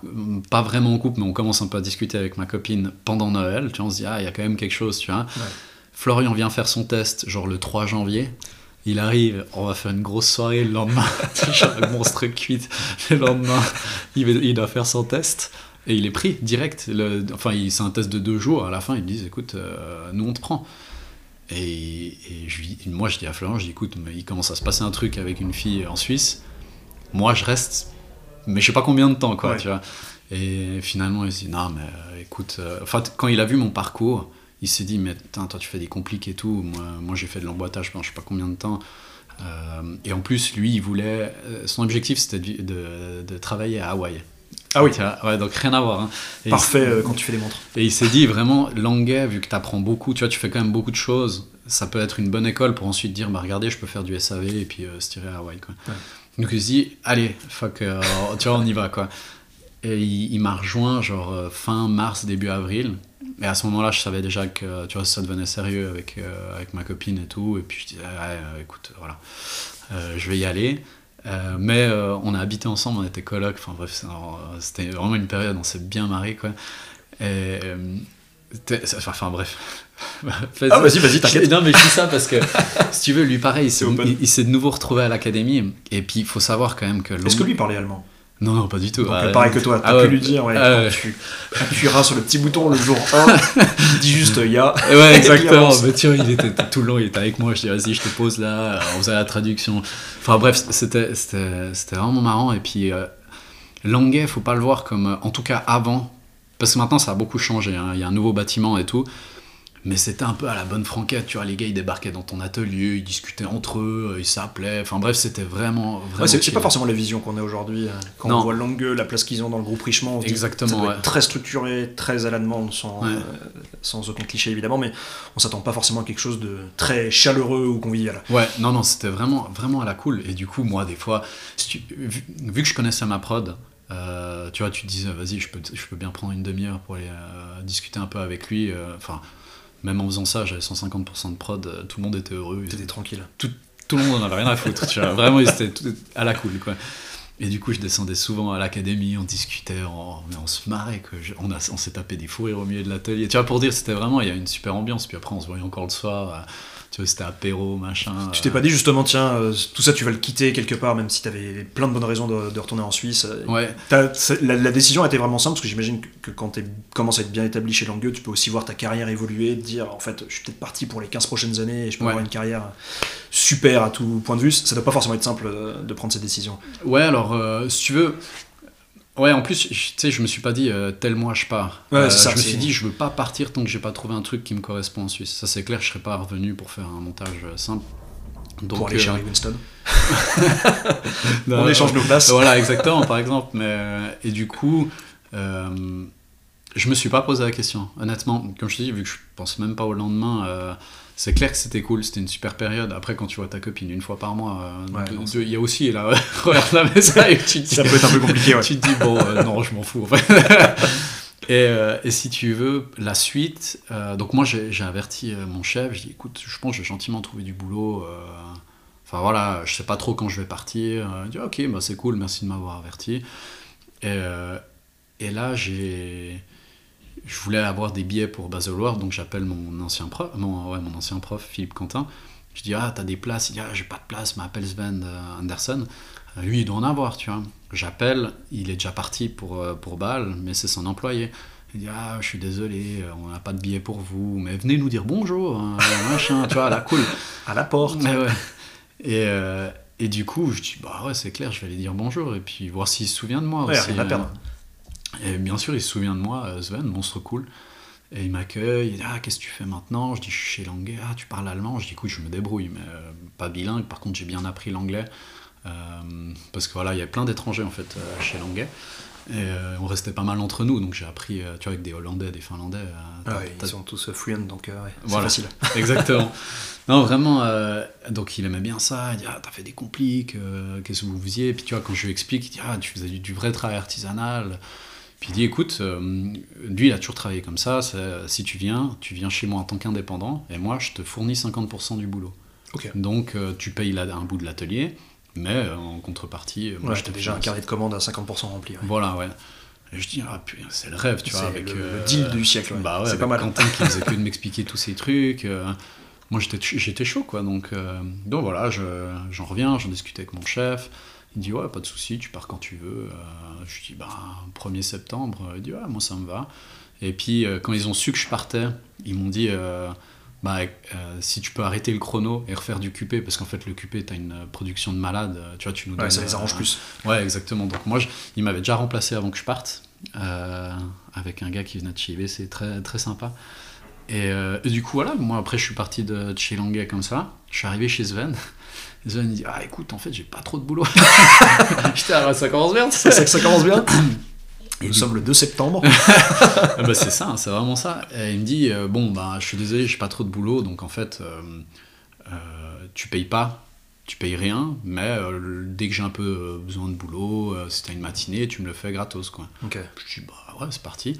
pas vraiment en couple, mais on commence un peu à discuter avec ma copine pendant Noël. Tu vois, on se dit ah il y a quand même quelque chose, tu vois. Florian vient faire son test genre le 3 janvier. Il arrive, on va faire une grosse soirée le lendemain, le monstre cuite. Le lendemain, il, doit faire son test. Et il est pris direct. Le, enfin, c'est un test de deux jours. À la fin, ils disent écoute, euh, nous on te prend. Et, et je lui- moi, je dis à Florent, je dis écoute, mais il commence à se passer un truc avec une fille en Suisse. Moi, je reste, mais je sais pas combien de temps, quoi, Ouais. tu vois. Et finalement, il se dit non, mais euh, écoute, euh, enfin, quand il a vu mon parcours, il s'est dit mais putain, toi, tu fais des compliques et tout. Moi, moi j'ai fait de l'emboîtage pendant je sais pas combien de temps. Euh, et en plus, lui, il voulait. son objectif, c'était de, de- de travailler à Hawaï. Ah oui. Ouais, donc rien à voir. hein. Il Parfait euh, quand tu fais des montres. et il s'est dit vraiment, l'anglais, vu que tu apprends beaucoup, tu vois, tu fais quand même beaucoup de choses, ça peut être une bonne école pour ensuite dire, bah regardez, je peux faire du SAV et puis euh, se tirer à Hawaï, quoi. Ouais. Donc il se dit, allez, fuck, euh, tu vois, on y va, quoi. Et il, il m'a rejoint, genre, fin mars, début avril. Et à ce moment-là, je savais déjà que, tu vois, ça devenait sérieux avec, avec ma copine et tout. Et puis je disais, euh, écoute, voilà, je vais y aller. Euh, mais euh, on a habité ensemble, on était coloc, enfin bref, c'était vraiment une période, on s'est bien marré, quoi. Et, euh, enfin bref. Ah, vas-y, vas-y, t'inquiète. Non, mais je dis ça parce que, si tu veux, lui, pareil, il s'est de nouveau retrouvé à l'académie. Et puis, il faut savoir quand même que. Est-ce que lui parlait allemand? Non, non, pas du tout. Donc, Ah, euh, pareil que toi, t'as ah pu ouais. lui dire, ouais, Ah ouais. tu appuieras sur le petit bouton le jour 1, il dit juste euh, ya. Ouais, exactement. Mais tu vois, il était tout le long, il était avec moi. Je dis, vas-y, je te pose là. On faisait la traduction. Enfin bref, c'était, c'était, c'était vraiment marrant. Et puis, euh, l'anglais, faut pas le voir comme. euh, En tout cas, avant. Parce que maintenant, ça a beaucoup changé. hein. Il y a un nouveau bâtiment et tout. Mais c'était un peu à la bonne franquette. Tu vois, les gars, ils débarquaient dans ton atelier, ils discutaient entre eux, euh, ils s'appelaient. Enfin bref, c'était vraiment. vraiment Ouais, c'est pas forcément la vision qu'on a aujourd'hui. euh, Quand Non. on voit Langueux, la place qu'ils ont dans le groupe Richemont, on se dit, Exactement, ça doit ouais. très structuré, très à la demande, sans, Ouais. euh, sans aucun cliché évidemment, mais on s'attend pas forcément à quelque chose de très chaleureux ou convivial. Ouais, non, non, c'était vraiment, vraiment à la cool. Et du coup, moi, des fois, si tu- vu, vu que je connaissais ma prod, euh, tu vois, tu te disais, vas-y, je peux, je peux bien prendre une demi-heure pour aller euh, discuter un peu avec lui. euh, Enfin, même en faisant ça, j'avais 150% de prod, euh, tout le monde était heureux. C'était tranquille. Tout, tout le monde en avait rien à foutre. tu vois. Vraiment, ils étaient tout- à la cool, quoi. Et du coup, je descendais souvent à l'académie, on discutait, on, se marrait, quoi. On, on s'est tapé des fous rires au milieu de l'atelier. Tu vois, pour dire, c'était vraiment, il y a une super ambiance. Puis après, on se voyait encore le soir. Euh, tu vois, c'était apéro, machin. Tu t'es euh, pas dit justement, tiens, euh, tout ça tu vas le quitter quelque part, même si t'avais plein de bonnes raisons de, de retourner en Suisse. euh, Ouais, la, la décision a été vraiment simple parce que j'imagine que, que quand tu commences à être bien établi chez Langueux, tu peux aussi voir ta carrière évoluer, te dire en fait, je suis peut-être parti pour les 15 prochaines années et je peux Ouais. avoir une carrière super à tout point de vue. Ça doit pas forcément être simple euh, de prendre cette décision. Ouais, alors, euh, si tu veux. Ouais, en plus, tu sais, je me suis pas dit euh, tel mois je pars. Ouais, Euh, ça, je me suis dit, je veux pas partir tant que j'ai pas trouvé un truc qui me correspond en Suisse. Ça, c'est clair, je serais pas revenu pour faire un montage euh, simple. Donc, pour aller euh, chez Winston. On échange nos places. Voilà, exactement, par exemple. Mais, et du coup, je me suis pas posé la question. Honnêtement, comme je te dis, vu que je pense même pas au lendemain, c'est clair que c'était cool, c'était une super période. Après, quand tu vois ta copine une fois par mois, euh, Ouais, de- il y a aussi là, regarde la message tu te dis, Ça peut être un peu compliqué, ouais. tu te dis, bon, euh, non, je m'en fous. en fait. et, euh, et si tu veux, la suite, euh, donc moi j'ai j'ai averti euh, mon chef, je dis, écoute, je pense que je vais gentiment trouver du boulot. euh, Enfin voilà, je sais pas trop quand je vais partir. Euh, Il dit, ok, bah, c'est cool, merci de m'avoir averti. Et, euh, et là, j'ai. Je voulais avoir des billets pour Baselworld, donc j'appelle mon ancien prof, mon, ouais, mon ancien prof, Philippe Quentin. Je dis, ah, t'as des places? Il dit, ah, j'ai pas de place, m'appelle Sven euh, Anderson. Euh, Lui, il doit en avoir, tu vois. J'appelle, il est déjà parti pour, euh, pour Bâle, mais c'est son employé. Il dit, ah, je suis désolé, on n'a pas de billet pour vous, mais venez nous dire bonjour, hein, machin, tu vois, la cool. À la porte. Ouais. Et, euh, et du coup, je dis, bah ouais, c'est clair, je vais aller dire bonjour et puis voir s'il se souvient de moi Ouais, aussi. rien à perdre. Et bien sûr, il se souvient de moi, euh, Sven, monstre cool. Et il m'accueille, il dit, ah, qu'est-ce que tu fais maintenant? Je dis, je suis chez Languet, ah, tu parles allemand? Je dis, écoute, je me débrouille, mais euh, pas bilingue. Par contre, j'ai bien appris l'anglais. euh, parce que voilà, il y a plein d'étrangers en fait euh, chez Languet. Et on restait pas mal entre nous, donc j'ai appris, tu vois, avec des Hollandais, des Finlandais. Ah ouais, ils sont tous fluents, donc ouais, c'est Voilà. facile. Exactement. Non, vraiment. donc, il aimait bien ça. Il dit Ah, t'as fait des compliques, qu'est-ce que vous faisiez? Puis, tu vois, quand je lui explique, il dit Ah, tu faisais du, du vrai travail artisanal. Puis, il dit Écoute, euh, lui, il a toujours travaillé comme ça. Si tu viens, tu viens chez moi en tant qu'indépendant, et moi, je te fournis 50% du boulot. Donc, euh, tu payes là un bout de l'atelier, mais euh, en contrepartie, moi, Ouais, je déjà un carnet de commande à 50% rempli. ouais. Voilà, ouais. Et je dis, ah putain, c'est le rêve, tu vois. Avec, le- le deal du siècle, ouais. Bah C'est pas mal. Quentin qui faisait que de m'expliquer tous ces trucs. moi, j'étais, chaud, quoi. Donc, euh, donc voilà, je- j'en reviens, j'en discutais avec mon chef. Il dit ouais, pas de souci, tu pars quand tu veux. Euh, je dis bah 1er septembre. Il dit ouais, moi ça me va. Et puis euh, quand ils ont su que je partais, ils m'ont dit euh, bah si tu peux arrêter le chrono et refaire du QP parce qu'en fait le QP t'as une production de malade. Tu vois, tu nous Ouais, donnes, ça les euh, arrange plus. Ouais, exactement. Donc moi, je- il m'avait déjà remplacé avant que je parte, euh, avec un gars qui venait de chez IBC, très, très sympa. Et, et du coup, voilà, moi après, je suis parti de, chez Languet comme ça. Je suis arrivé chez Sven. Et Sven, il dit Ah, écoute, en fait, j'ai pas trop de boulot. J'étais ah, bah, ça commence bien. C'est ça que ça commence bien. Et Nous sommes le 2 septembre. Ah bah, c'est ça, c'est vraiment ça. Et il me dit euh, Bon, bah, je suis désolé, j'ai pas trop de boulot, donc en fait, euh, euh, tu payes pas, tu payes rien, mais dès que j'ai un peu besoin de boulot, si t'as une matinée, tu me le fais gratos, quoi. Ok. Je dis Bah ouais, c'est parti.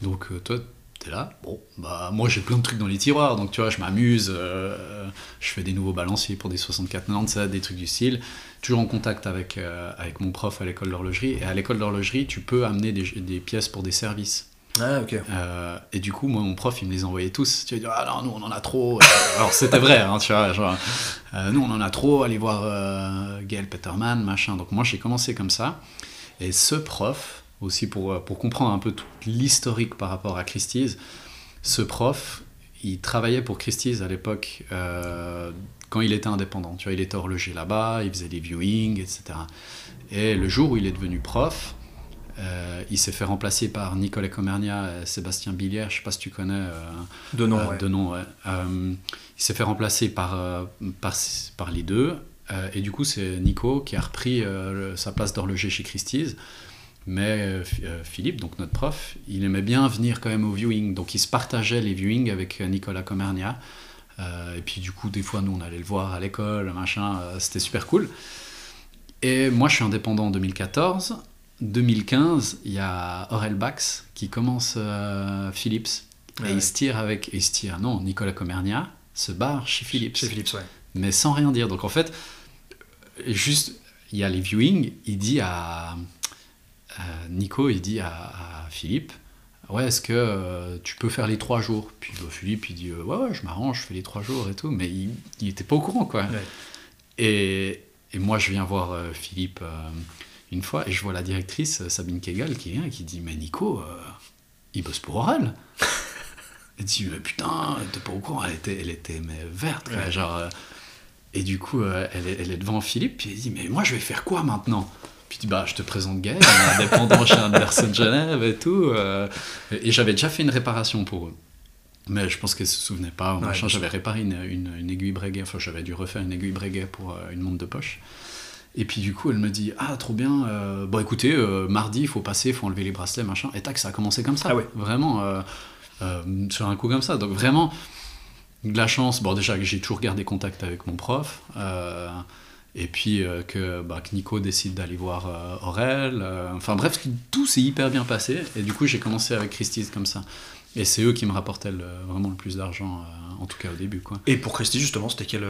Donc, toi, t'es là. Bon, bah, moi, j'ai plein de trucs dans les tiroirs, donc tu vois, je m'amuse, euh, je fais des nouveaux balanciers pour des 64-90, des trucs du style. Toujours en contact avec, euh, avec mon prof à l'école d'horlogerie. Et à l'école d'horlogerie, tu peux amener des, des pièces pour des services. Ah, ok. Euh, et du coup, moi, mon prof, il me les envoyait tous. Tu dire, ah non, nous, on en a trop. Alors, c'était vrai, hein, tu vois. Genre, nous, on en a trop. Allez voir Gail Peterman, machin. Donc, moi, j'ai commencé comme ça. Et ce prof, aussi pour, euh, pour comprendre un peu tout l'historique par rapport à Christie's, ce prof, il travaillait pour Christie's à l'époque euh, quand il était indépendant. Tu vois, il était horloger là-bas, il faisait des viewings, etc. Et le jour où il est devenu prof, euh, il s'est fait remplacer par Nicolas Comernia et Sébastien Billière, je sais pas si tu connais. euh, De nom, ouais. de nom, ouais. Il s'est fait remplacer par, par, par les deux. et du coup, c'est Nico qui a repris le- sa place d'horloger chez Christie's. Mais euh, euh, Philippe, donc notre prof, il aimait bien venir quand même au viewing. Donc il se partageait les viewings avec euh, Nicolas Comernia. Euh, et puis du coup, des fois, nous, on allait le voir à l'école, machin. euh, C'était super cool. Et moi, je suis indépendant en 2014. 2015, il y a Aurel Bax qui commence euh, Philips. Et Ouais. il se tire avec. Il se tire, non, Nicolas Comernia se barre chez Philips. Chez Philips, ouais. Mais sans rien dire. Donc en fait, juste, il y a les viewings, il dit à. À Nico, il dit à, à Philippe Ouais, est-ce que euh, tu peux faire les trois jours? Puis bah, Philippe, il dit euh, Ouais, ouais, je m'arrange, je fais les trois jours et tout. Mais il, il était pas au courant, quoi. Ouais. Et, et moi, je viens voir euh, Philippe euh, une fois et je vois la directrice euh, Sabine Kegal qui vient et qui dit Mais Nico, euh, il bosse pour Aurel. Elle dit Mais putain, t'es pas au courant, elle était, elle était mais verte, quoi, Ouais. genre. euh, et du coup, euh, elle, est, elle est devant Philippe, puis elle dit Mais moi, je vais faire quoi maintenant? Puis il dit Bah, je te présente Gaël, indépendant chez Anderson Genève et tout. euh, et et j'avais déjà fait une réparation pour eux. Mais je pense qu'elle se souvenait pas. ou Ouais, j'avais réparé une, une, une aiguille Breguet, enfin j'avais dû refaire une aiguille Breguet pour euh, une montre de poche. Et puis du coup, elle me dit Ah, trop bien, euh, bon écoutez, euh, mardi, il faut passer, il faut enlever les bracelets, machin. Et tac, ça a commencé comme ça. Ah ouais. Vraiment, sur un coup comme ça. Donc vraiment, de la chance. Bon, déjà j'ai toujours gardé contact avec mon prof. et puis euh, que, bah, que Nico décide d'aller voir euh, Aurel. euh, enfin bref, tout s'est hyper bien passé. Et du coup, j'ai commencé avec Christie's comme ça. Et c'est eux qui me rapportaient le- vraiment le plus d'argent, euh, en tout cas au début. Quoi. Et pour Christie, justement, c'était quel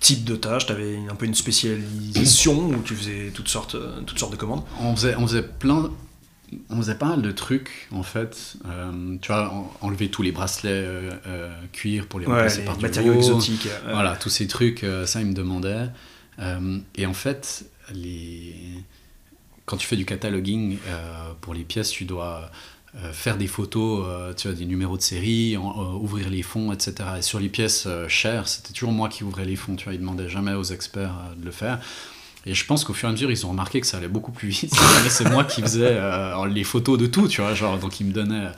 type de tâche? T'avais un peu une spécialisation où tu faisais toutes sortes, toutes sortes de commandes? On faisait, on faisait plein. On faisait pas mal de trucs en fait. Euh, tu vois, en- enlever tous les bracelets euh, euh, cuir pour les remplacer les par du matériaux exotiques. Voilà, tous ces trucs, ça, il me demandait. Euh, et en fait, quand tu fais du cataloguing euh, pour les pièces, tu dois euh, faire des photos, euh, tu vois, des numéros de série, ouvrir les fonds, etc. Et sur les pièces chères, c'était toujours moi qui ouvrais les fonds, tu vois, ils demandaient jamais aux experts de le faire. Et je pense qu'au fur et à mesure, ils ont remarqué que ça allait beaucoup plus vite. C'est moi qui faisais les photos de tout, tu vois, genre, donc ils me donnaient...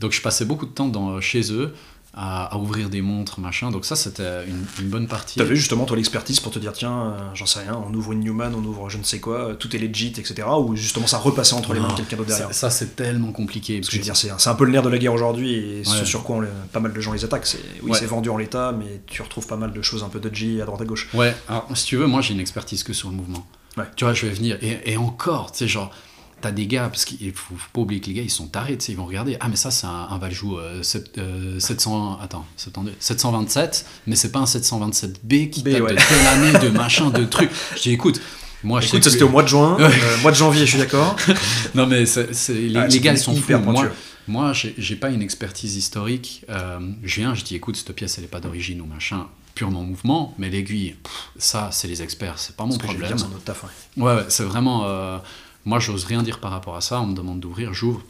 Donc je passais beaucoup de temps dans, chez eux à, à ouvrir des montres, machin. Donc ça, c'était une, une bonne partie. T'avais justement toi l'expertise pour te dire tiens, euh, j'en sais rien, on ouvre une Newman, on ouvre je ne sais quoi, tout est legit, etc. Ou justement ça repassait entre les mains de quelqu'un d'autre derrière. Ça, ça, c'est tellement compliqué. Parce que je veux dire, c'est un peu le nerf de la guerre aujourd'hui et ce sur quoi on pas mal de gens les attaquent. C'est oui, Ouais. c'est vendu en l'état, mais tu retrouves pas mal de choses un peu dodgy à droite à gauche. Ouais, alors si tu veux, moi j'ai une expertise que sur le mouvement. Ouais. Tu vois, je vais venir, et, et encore, tu sais, genre, t'as des gars, parce qu'il faut, faut pas oublier que les gars ils sont tarés, tu sais, ils vont regarder, ah mais ça c'est un, un Valjoux euh, sept- euh, 700, attends, attendez, 727, mais c'est pas un 727B qui B, date ouais. de telle année, de machin, de trucs. Je dis écoute, moi je Écoute, que- c'était au mois de juin, euh, mois de janvier, je suis d'accord. Non mais les, Ah, les gars ils sont fous. Moi. Moi, j'ai pas une expertise historique. Euh, je viens, je dis écoute, cette pièce, elle est pas d'origine ou machin, purement mouvement, mais l'aiguille, ça, c'est les experts, c'est pas mon je problème. dire, c'est notre taf. ouais. Ouais, ouais, c'est vraiment. euh, moi, j'ose rien dire par rapport à ça. On me demande d'ouvrir, j'ouvre,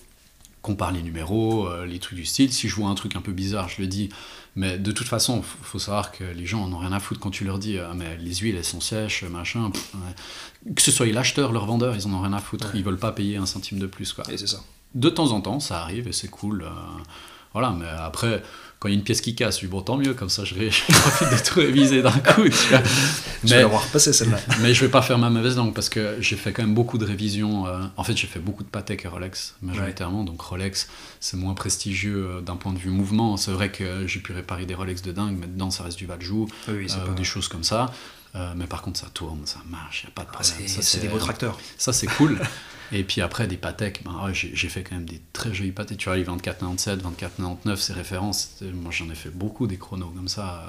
compare les numéros, euh, les trucs du style. Si je vois un truc un peu bizarre, je le dis. Mais de toute façon, faut savoir que les gens en ont rien à foutre quand tu leur dis, ah, mais les huiles, elles sont sèches, machin. pff, ouais. Que ce soit l'acheteur, leur vendeur, ils en ont rien à foutre. Ouais. Ils veulent pas payer un centime de plus, quoi. Et c'est ça. De temps en temps, ça arrive et c'est cool. euh, voilà, mais après, quand il y a une pièce qui casse, je dis, bon, tant mieux, comme ça, je, je profite de tout réviser d'un coup. tu vois. Tu vas l'avoir passé celle-là. Mais je vais pas faire ma mauvaise langue parce que j'ai fait quand même beaucoup de révisions. euh, en fait, j'ai fait beaucoup de Patek et Rolex majoritairement. Donc Rolex, c'est moins prestigieux euh, d'un point de vue mouvement. C'est vrai que j'ai pu réparer des Rolex de dingue, mais dedans ça reste du Valjoux, Oui, oui, euh, pas... des choses comme ça. Mais par contre, ça tourne, ça marche, y a pas de Ah, problème. Ça, c'est des beaux tracteurs. ça, c'est cool. Et puis après, des Patek, ben, ouais, j'ai fait quand même des très jolis Patek. Tu vois, les 2497, 2499, ces références, moi j'en ai fait beaucoup des chronos comme ça.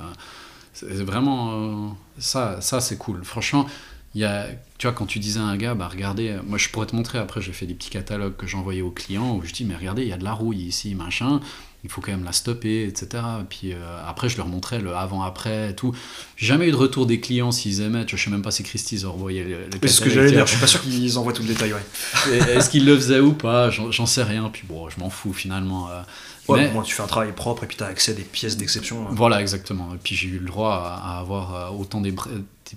C'est vraiment. euh, ça, ça c'est cool. Franchement, y a, tu vois, quand tu disais à un gars, bah regardez, moi je pourrais te montrer, après j'ai fait des petits catalogues que j'envoyais aux clients où je dis, mais regardez, il y a de la rouille ici, machin, il faut quand même la stopper, etc. Et puis euh, après, je leur montrais le avant-après et tout. Jamais eu de retour des clients s'ils aimaient, je sais même pas si Christy ils ont renvoyé le, le C'est ce que j'allais dire, je suis pas sûr qu'ils envoient tout le détail. Ouais. Est-ce qu'il le faisait ou pas? J'en j'en sais rien. Puis bon, je m'en fous finalement. Ouais, Mais- moins, tu fais un travail propre et puis tu as accès à des pièces d'exception. hein. Voilà, exactement. Et puis j'ai eu le droit à, à avoir euh, autant des,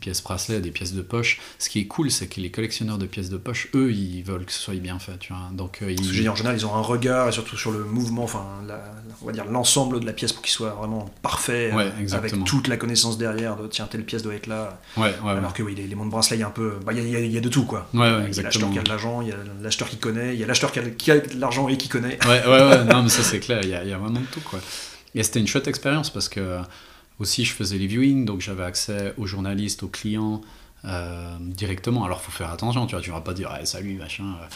pièces bracelets, des pièces de poche. Ce qui est cool, c'est que les collectionneurs de pièces de poche, eux, ils veulent que ce soit bien fait. Tu vois. Donc euh, ils- en général, ils ont un regard et surtout sur le mouvement, enfin, la- on va dire l'ensemble de la pièce pour qu'il soit vraiment parfait, Ouais, avec toute la connaissance derrière de tiens, telle pièce doit être là. Ouais, ouais. Alors que oui, les, les montres bracelets, il y a un peu. bah, Il y, a- il y y a de tout, quoi. Ouais, ouais, Il y a l'acheteur qui a de l'argent, il y a l'acheteur qui connaît, il y a l'acheteur qui a, qui a de l'argent et qui connaît. Ouais, ouais, ouais, non, mais ça c'est clair, il y, y a vraiment de tout, quoi. Et c'était une chouette expérience parce que euh, aussi je faisais les viewings, donc j'avais accès aux journalistes, aux clients euh, directement. Alors faut faire attention, tu vois, tu vas pas dire, Eh, salut, machin. euh.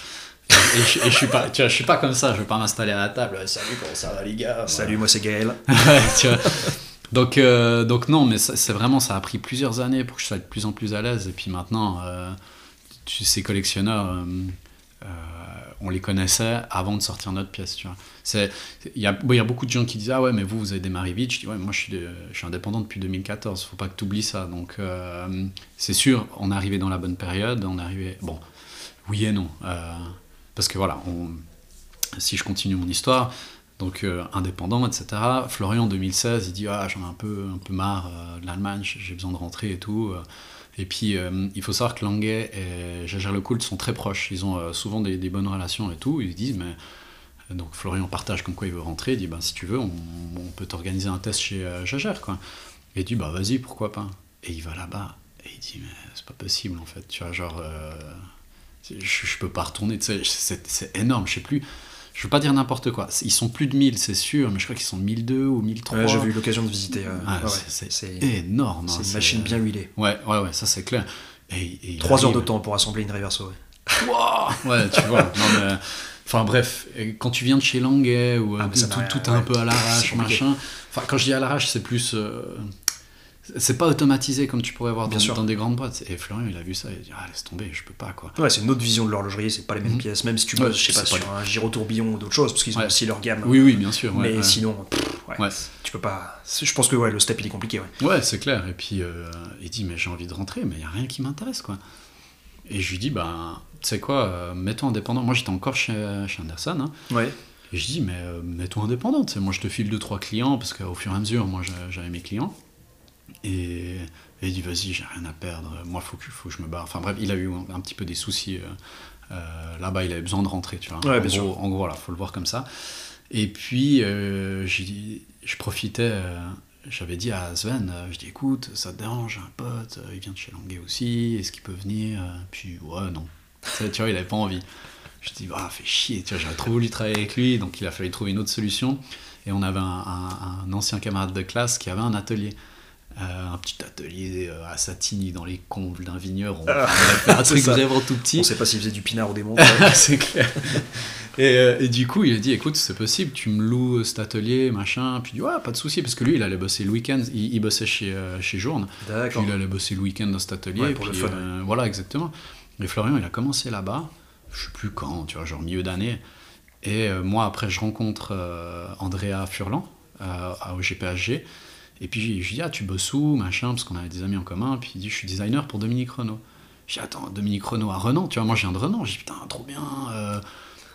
Et, je, et je suis pas, tu vois, je suis pas comme ça, je vais pas m'installer à la table, Eh, salut, comment ça va les gars Salut, moi c'est Gaël. Donc, euh, donc non, mais ça- c'est vraiment, ça a pris plusieurs années pour que je sois de plus en plus à l'aise. Et puis maintenant, euh, tu, ces collectionneurs, euh, euh, on les connaissait avant de sortir notre pièce, il y a, y a beaucoup de gens qui disent ah ouais, mais vous, vous avez démarré vite. Je dis ouais, moi je suis, indépendant depuis 2014. Faut pas que tu oublies ça. Donc euh, c'est sûr, on est arrivé dans la bonne période. On est arrivé, bon, oui et non, Euh, parce que voilà, si je continue mon histoire, donc euh, indépendant, etc. Florian, en 2016, il dit ah j'en ai un peu, un peu marre de l'Allemagne, j'ai besoin de rentrer et tout. Euh. Et puis euh, il faut savoir que Languet et Jager Lecoult sont très proches, ils ont euh, souvent des, bonnes relations et tout. Ils disent mais donc Florian partage comme quoi il veut rentrer, il dit bah si tu veux on, peut t'organiser un test chez euh, quoi. Et il dit bah vas-y pourquoi pas. Et il va là-bas et il dit mais c'est pas possible en fait, tu vois genre euh, je, je peux pas retourner, c'est énorme, je sais plus. Je veux pas dire n'importe quoi. Ils sont plus de 1000, c'est sûr, mais je crois qu'ils sont 1002 ou 1003. Ouais, J'avais eu l'occasion de visiter. euh, Ah, ouais, c'est- énorme. c'est hein, une c'est- machine bien huilée. Ouais, ouais, ouais, ça c'est clair. Et, et il Trois heures de temps pour assembler une Reverso. ouais. Ouais, tu vois. non, mais- Enfin bref, quand tu viens de chez Languet, euh, Ah, tout, tout est un peu à l'arrache, machin. Enfin, quand je dis à l'arrache, c'est plus. euh, c'est pas automatisé comme tu pourrais voir dans, dans des grandes boîtes. Et Florian, il a vu ça, il a dit Ah, laisse tomber, je peux pas, quoi. Ouais, c'est une autre vision de l'horlogerie, c'est pas les mêmes Mhm. pièces, même si tu Ouais, bosses, je sais pas, pas sur un gyro tourbillon ou d'autres choses, parce qu'ils ont Ouais. aussi leur gamme. Oui, oui, bien sûr. Mais sinon, pff, tu peux pas. Je pense que ouais, le step il est compliqué. Ouais. C'est clair. Et puis, euh, il dit, mais j'ai envie de rentrer, mais il n'y a rien qui m'intéresse, quoi. Et je lui dis, ben, tu sais quoi, euh, mets-toi indépendant. Moi, j'étais encore chez, chez Anderson. hein. Ouais. Et je dis, mais euh, mets-toi indépendant. tu sais, Moi, je te file deux, trois clients, parce qu'au fur et à mesure, moi, j'avais mes clients. Et, et il dit, vas-y, j'ai rien à perdre. Moi, il faut que, faut que je me barre. Enfin, bref, il a eu un, un petit peu des soucis. euh, euh, Là-bas, il avait besoin de rentrer, tu vois. Ouais, en, bien gros, en gros, voilà, faut le voir comme ça. Et puis, euh, je profitais. euh, j'avais dit à Sven, je dis écoute, ça te dérange, j'ai un pote, il vient de chez Languet aussi, est-ce qu'il peut venir Puis ouais, non. Tu sais, tu vois, il avait pas envie. Je dis, bah, fait chier, tu vois, j'aurais trop voulu travailler avec lui, donc il a fallu trouver une autre solution. Et on avait un, un- un ancien camarade de classe qui avait un atelier. Euh, un petit atelier euh, à Satigny dans les combles d'un vigneron. Ah, un truc ça. vraiment tout petit. On sait pas s'il faisait du pinard ou des montres. c'est clair. Et, euh, et du coup, il a dit écoute, c'est possible, tu me loues cet atelier, machin. Puis il dit ouais, pas de souci, parce que lui, il allait bosser le week-end. Il, il bossait chez, euh, chez Journe. Puis il allait bosser le week-end dans cet atelier. Ouais, pour le puis, fun, euh, Voilà, exactement. Et Florian, il a commencé là-bas, je sais plus quand, tu vois, genre milieu d'année. Et moi, après, je rencontre Andrea Furlan au GPHG. Et puis je lui dis, ah, tu bosses où, machin, parce qu'on avait des amis en commun. Puis il dit, je suis designer pour Dominique Renault. Je dis, attends, Dominique Renault à Renan, tu vois, moi je viens de Renan. Je dis, putain, trop bien.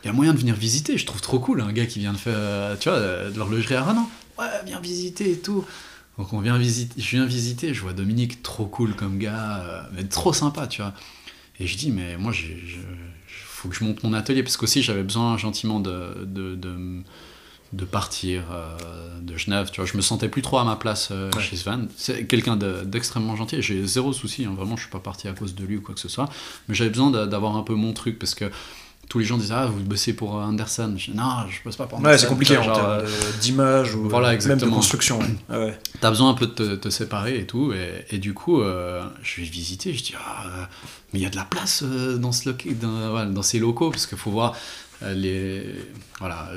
Il y a moyen de venir visiter, je trouve trop cool, un gars qui vient de faire, tu vois, de l'horlogerie à Renan. Ouais, viens visiter et tout. Donc on vient visiter, je viens visiter, je vois Dominique trop cool comme gars, euh, mais trop sympa, tu vois. Et je dis, mais moi, il faut que je monte mon atelier, parce qu'aussi j'avais besoin gentiment de, partir euh, de Genève, tu vois. Je me sentais plus trop à ma place euh, chez Sven. C'est quelqu'un d'extrêmement gentil, j'ai zéro souci, hein. vraiment, je suis pas parti à cause de lui ou quoi que ce soit, mais j'avais besoin d'avoir un peu mon truc, parce que tous les gens disent ah vous bossez pour Anderson. Je dis, non je bosse pas pour Anderson ouais c'est compliqué en termes d'image ou voilà, même de construction ouais. t'as besoin un peu de te, séparer et tout. Et, du coup euh, je vais visiter. Je dis ah mais il y a de la place euh, dans ce dans, dans, ces locaux parce qu'il faut voir euh, les voilà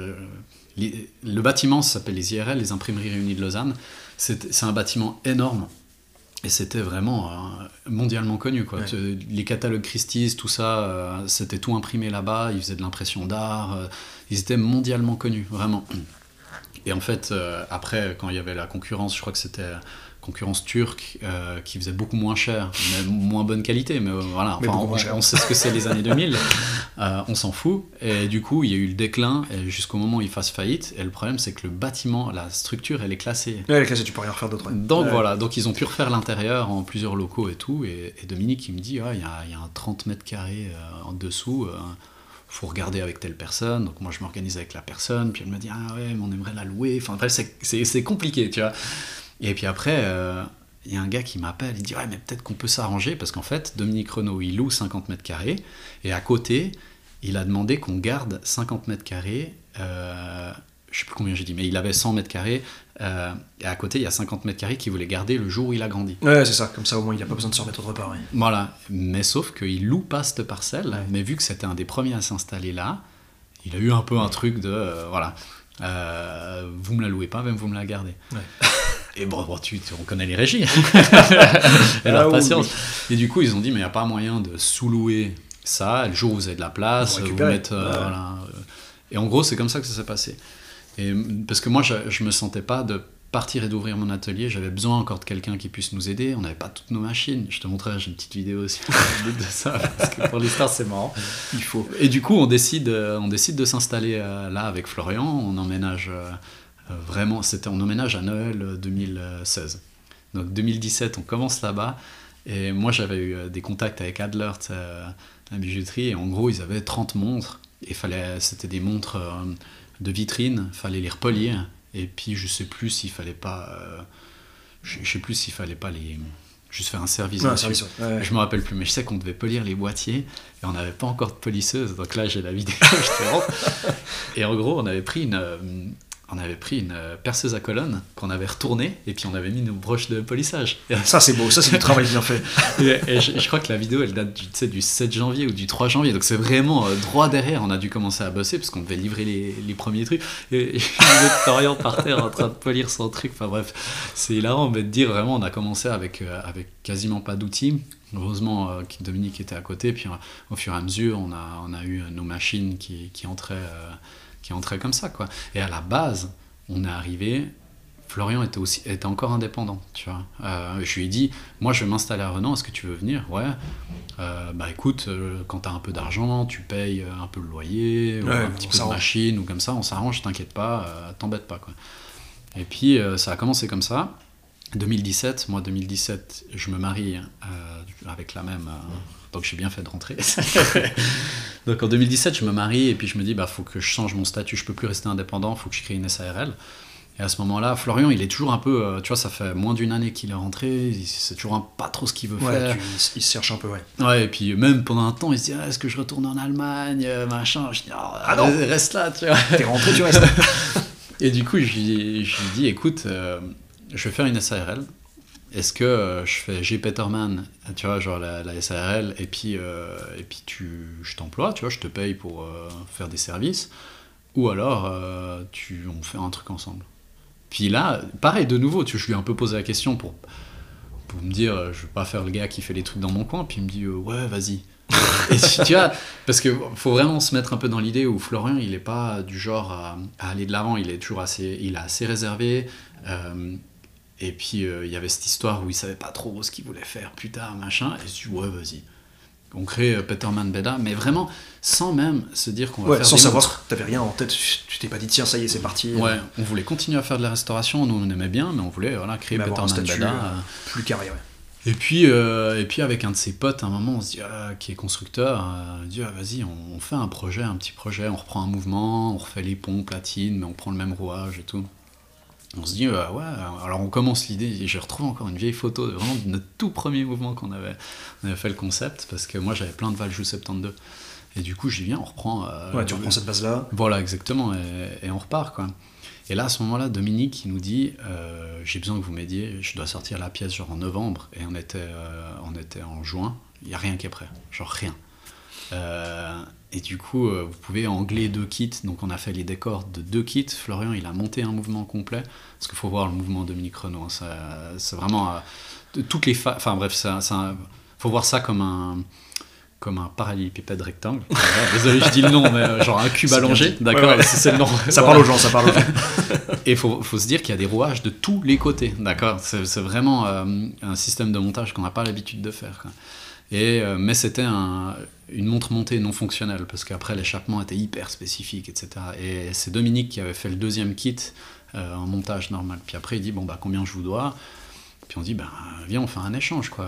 le bâtiment s'appelle les IRL les imprimeries réunies de Lausanne c'est un bâtiment énorme et c'était vraiment euh, mondialement connu. Quoi. Les catalogues Christie's, tout ça, euh, c'était tout imprimé là-bas. Ils faisaient de l'impression d'art. Euh, ils étaient mondialement connus, vraiment. Et en fait, après, quand il y avait la concurrence, je crois que c'était concurrence turque euh, qui faisait beaucoup moins cher, mais moins bonne qualité. Mais euh, voilà, on, sait ce que c'est les années 2000, euh, on s'en fout. Et du coup, il y a eu le déclin jusqu'au moment où il fasse faillite. Et le problème, c'est que le bâtiment, la structure, elle est classée. Ouais, elle est classée, tu peux rien refaire d'autre. Donc voilà, donc ils ont pu refaire l'intérieur en plusieurs locaux et tout. Et, Dominique, il me dit, il y, a, y, a un 30 mètres carrés en dessous faut regarder avec telle personne. Donc moi je m'organise avec la personne, puis elle me dit ah ouais mais on aimerait la louer. Enfin bref c'est compliqué tu vois. Et puis après, euh, il y a un gars qui m'appelle, il dit Ouais, mais peut-être qu'on peut s'arranger, parce qu'en fait, Dominique Renault, il loue 50 mètres carrés, et à côté, il a demandé qu'on garde 50 mètres carrés. Euh, je sais plus combien j'ai dit, mais il avait 100 mètres carrés, euh, et à côté, il y a 50 mètres carrés qu'il voulait garder le jour où il a grandi. Ouais, c'est ça, comme ça au moins il n'a pas besoin de se remettre autre part. Voilà, mais sauf qu'il loue pas cette parcelle, mais vu que c'était un des premiers à s'installer là, il a eu un peu un truc de. voilà. vous me la louez pas, même vous me la gardez. Ouais. Et bon, tu, on connaît les régies. et leur ah patience. Et du coup, ils ont dit, mais il n'y a pas moyen de sous-louer ça. Le jour où vous avez de la place, vous, mettez. Euh, voilà. Et en gros, c'est comme ça que ça s'est passé. Et, parce que moi, je, ne me sentais pas de partir et d'ouvrir mon atelier. J'avais besoin encore de quelqu'un qui puisse nous aider. On n'avait pas toutes nos machines. Je te montrerai, j'ai une petite vidéo aussi de ça. Parce que pour l'histoire, c'est marrant. Il faut. Et du coup, on décide, on décide de s'installer euh, là avec Florian. On emménage. Euh, vraiment, c'était en hommage à Noël 2016. Euh, Donc 2017, on commence là-bas. Et moi, j'avais eu euh, des contacts avec Adler, la bijouterie, et en gros, ils avaient 30 montres. Et fallait, c'était des montres de vitrine, fallait les repolir. Et puis, je sais plus s'il fallait pas, je, sais plus s'il fallait pas les, juste faire un service. Je me rappelle plus, mais je sais qu'on devait polir les boîtiers et on n'avait pas encore de polisseuse. Donc là, j'ai la vidéo, Et en gros, on avait pris une, on avait pris une euh, perceuse à colonne qu'on avait retournée et puis on avait mis nos broches de polissage. Ça c'est beau, ça c'est du travail bien fait. et, je, crois que la vidéo elle date du, du 7 janvier ou du 3 janvier, donc c'est vraiment euh, droit derrière. On a dû commencer à bosser parce qu'on devait livrer les, les, premiers trucs. Et, je Florian par terre en train de polir son truc. Enfin bref, c'est hilarant de dire vraiment on a commencé avec, euh, avec quasiment pas d'outils. Heureusement Dominique était à côté, puis au fur et à mesure on a, on a eu nos machines qui, qui entraient qui entrait comme ça, quoi. Et à la base, on est arrivé, Florian était, aussi, était encore indépendant, tu vois. Euh, je lui ai dit, moi je vais m'installer à Renan, est-ce que tu veux venir? Ouais. Euh, bah écoute, euh, quand tu as un peu d'argent, tu payes un peu le loyer, ou un petit peu de machine, ou comme ça, on s'arrange, t'inquiète pas, t'embête pas, quoi. Et puis ça a commencé comme ça. 2017, moi 2017, je me marie avec la même donc j'ai bien fait de rentrer. donc en 2017, je me marie et puis je me dis, bah faut que je change mon statut, je peux plus rester indépendant, faut que je crée une SARL. Et à ce moment-là, Florian, il est toujours un peu, euh, tu vois, ça fait moins d'une année qu'il est rentré, il sait toujours pas trop ce qu'il veut faire. il, se cherche un peu, ouais. Ouais, et puis même pendant un temps, il se dit, ah, est-ce que je retourne en Allemagne, euh, machin? Je dis, oh, ah non, reste là, tu vois. T'es rentré, tu restes. et du coup, je lui, dis, écoute, euh, je vais faire une SARL, est-ce que euh, je fais G. Peterman, tu vois, genre la, SARL, et puis, euh, et puis tu, je t'emploie, tu vois, je te paye pour euh, faire des services, ou alors tu, on fait un truc ensemble. Puis là, pareil, de nouveau, tu, je lui ai un peu posé la question pour, pour me dire, je veux pas faire le gars qui fait les trucs dans mon coin, puis il me dit, ouais, vas-y. tu vois, parce que faut vraiment se mettre un peu dans l'idée où Florian, il est pas du genre à, à aller de l'avant, il est toujours assez, il est assez réservé. Et puis euh, il y avait cette histoire où il savait pas trop ce qu'il voulait faire plus tard, machin. Et je dis, ouais, vas-y. On crée euh, Peterman Beda, mais vraiment sans même se dire qu'on va Ouais, faire sans des savoir, t'avais rien en tête, tu t'es pas dit tiens, ça y est, c'est parti. Ouais, on voulait continuer à faire de la restauration, nous on aimait bien, mais on voulait voilà, créer Mais un Peterman statut, Beda. euh, euh, Plus carré, ouais. Et puis, euh, et puis avec un de ses potes, à un moment, on se dit, ah, qui est constructeur, euh, on dit, ah, vas-y, on, on fait un projet, un petit projet, on reprend un mouvement, on refait les ponts, platine, mais on prend le même rouage et tout. On se dit, euh, ouais, alors on commence l'idée, et j'ai retrouvé encore une vieille photo de vraiment de notre tout premier mouvement qu'on avait, on avait fait le concept, parce que moi j'avais plein de Valjoux 72. Et du coup, j'y viens, on reprend. euh, Ouais, tu reprends cette base-là. voilà, exactement, et, et on repart, quoi. Et là, à ce moment-là, Dominique, il nous dit euh, J'ai besoin que vous m'aidiez, je dois sortir la pièce genre en novembre, et on était, on était en juin, il n'y a rien qui est prêt, genre rien. Et du coup, euh, vous pouvez angler deux kits, donc on a fait les décors de deux kits. Florian, il a monté un mouvement complet, parce qu'il faut voir le mouvement de Dominique Renault, hein, c'est vraiment. euh, de toutes les fa- Enfin bref, il faut voir ça comme un comme un parallélépipède rectangle. Désolé, je dis le nom, mais euh, genre un cube allongé. D'accord, Ouais, ouais. c'est le nom. Ça parle aux gens, ça parle aux gens. Et il faut, faut se dire qu'il y a des rouages de tous les côtés, d'accord C'est c'est vraiment euh, un système de montage qu'on n'a pas l'habitude de faire. quoi. Et, euh, mais c'était un- une montre montée non fonctionnelle, parce qu'après l'échappement était hyper spécifique, etc. Et c'est Dominique qui avait fait le deuxième kit euh, en montage normal. Puis après, il dit, bon, bah, combien je vous dois? Puis on dit, ben, viens, on fait un échange. Quoi.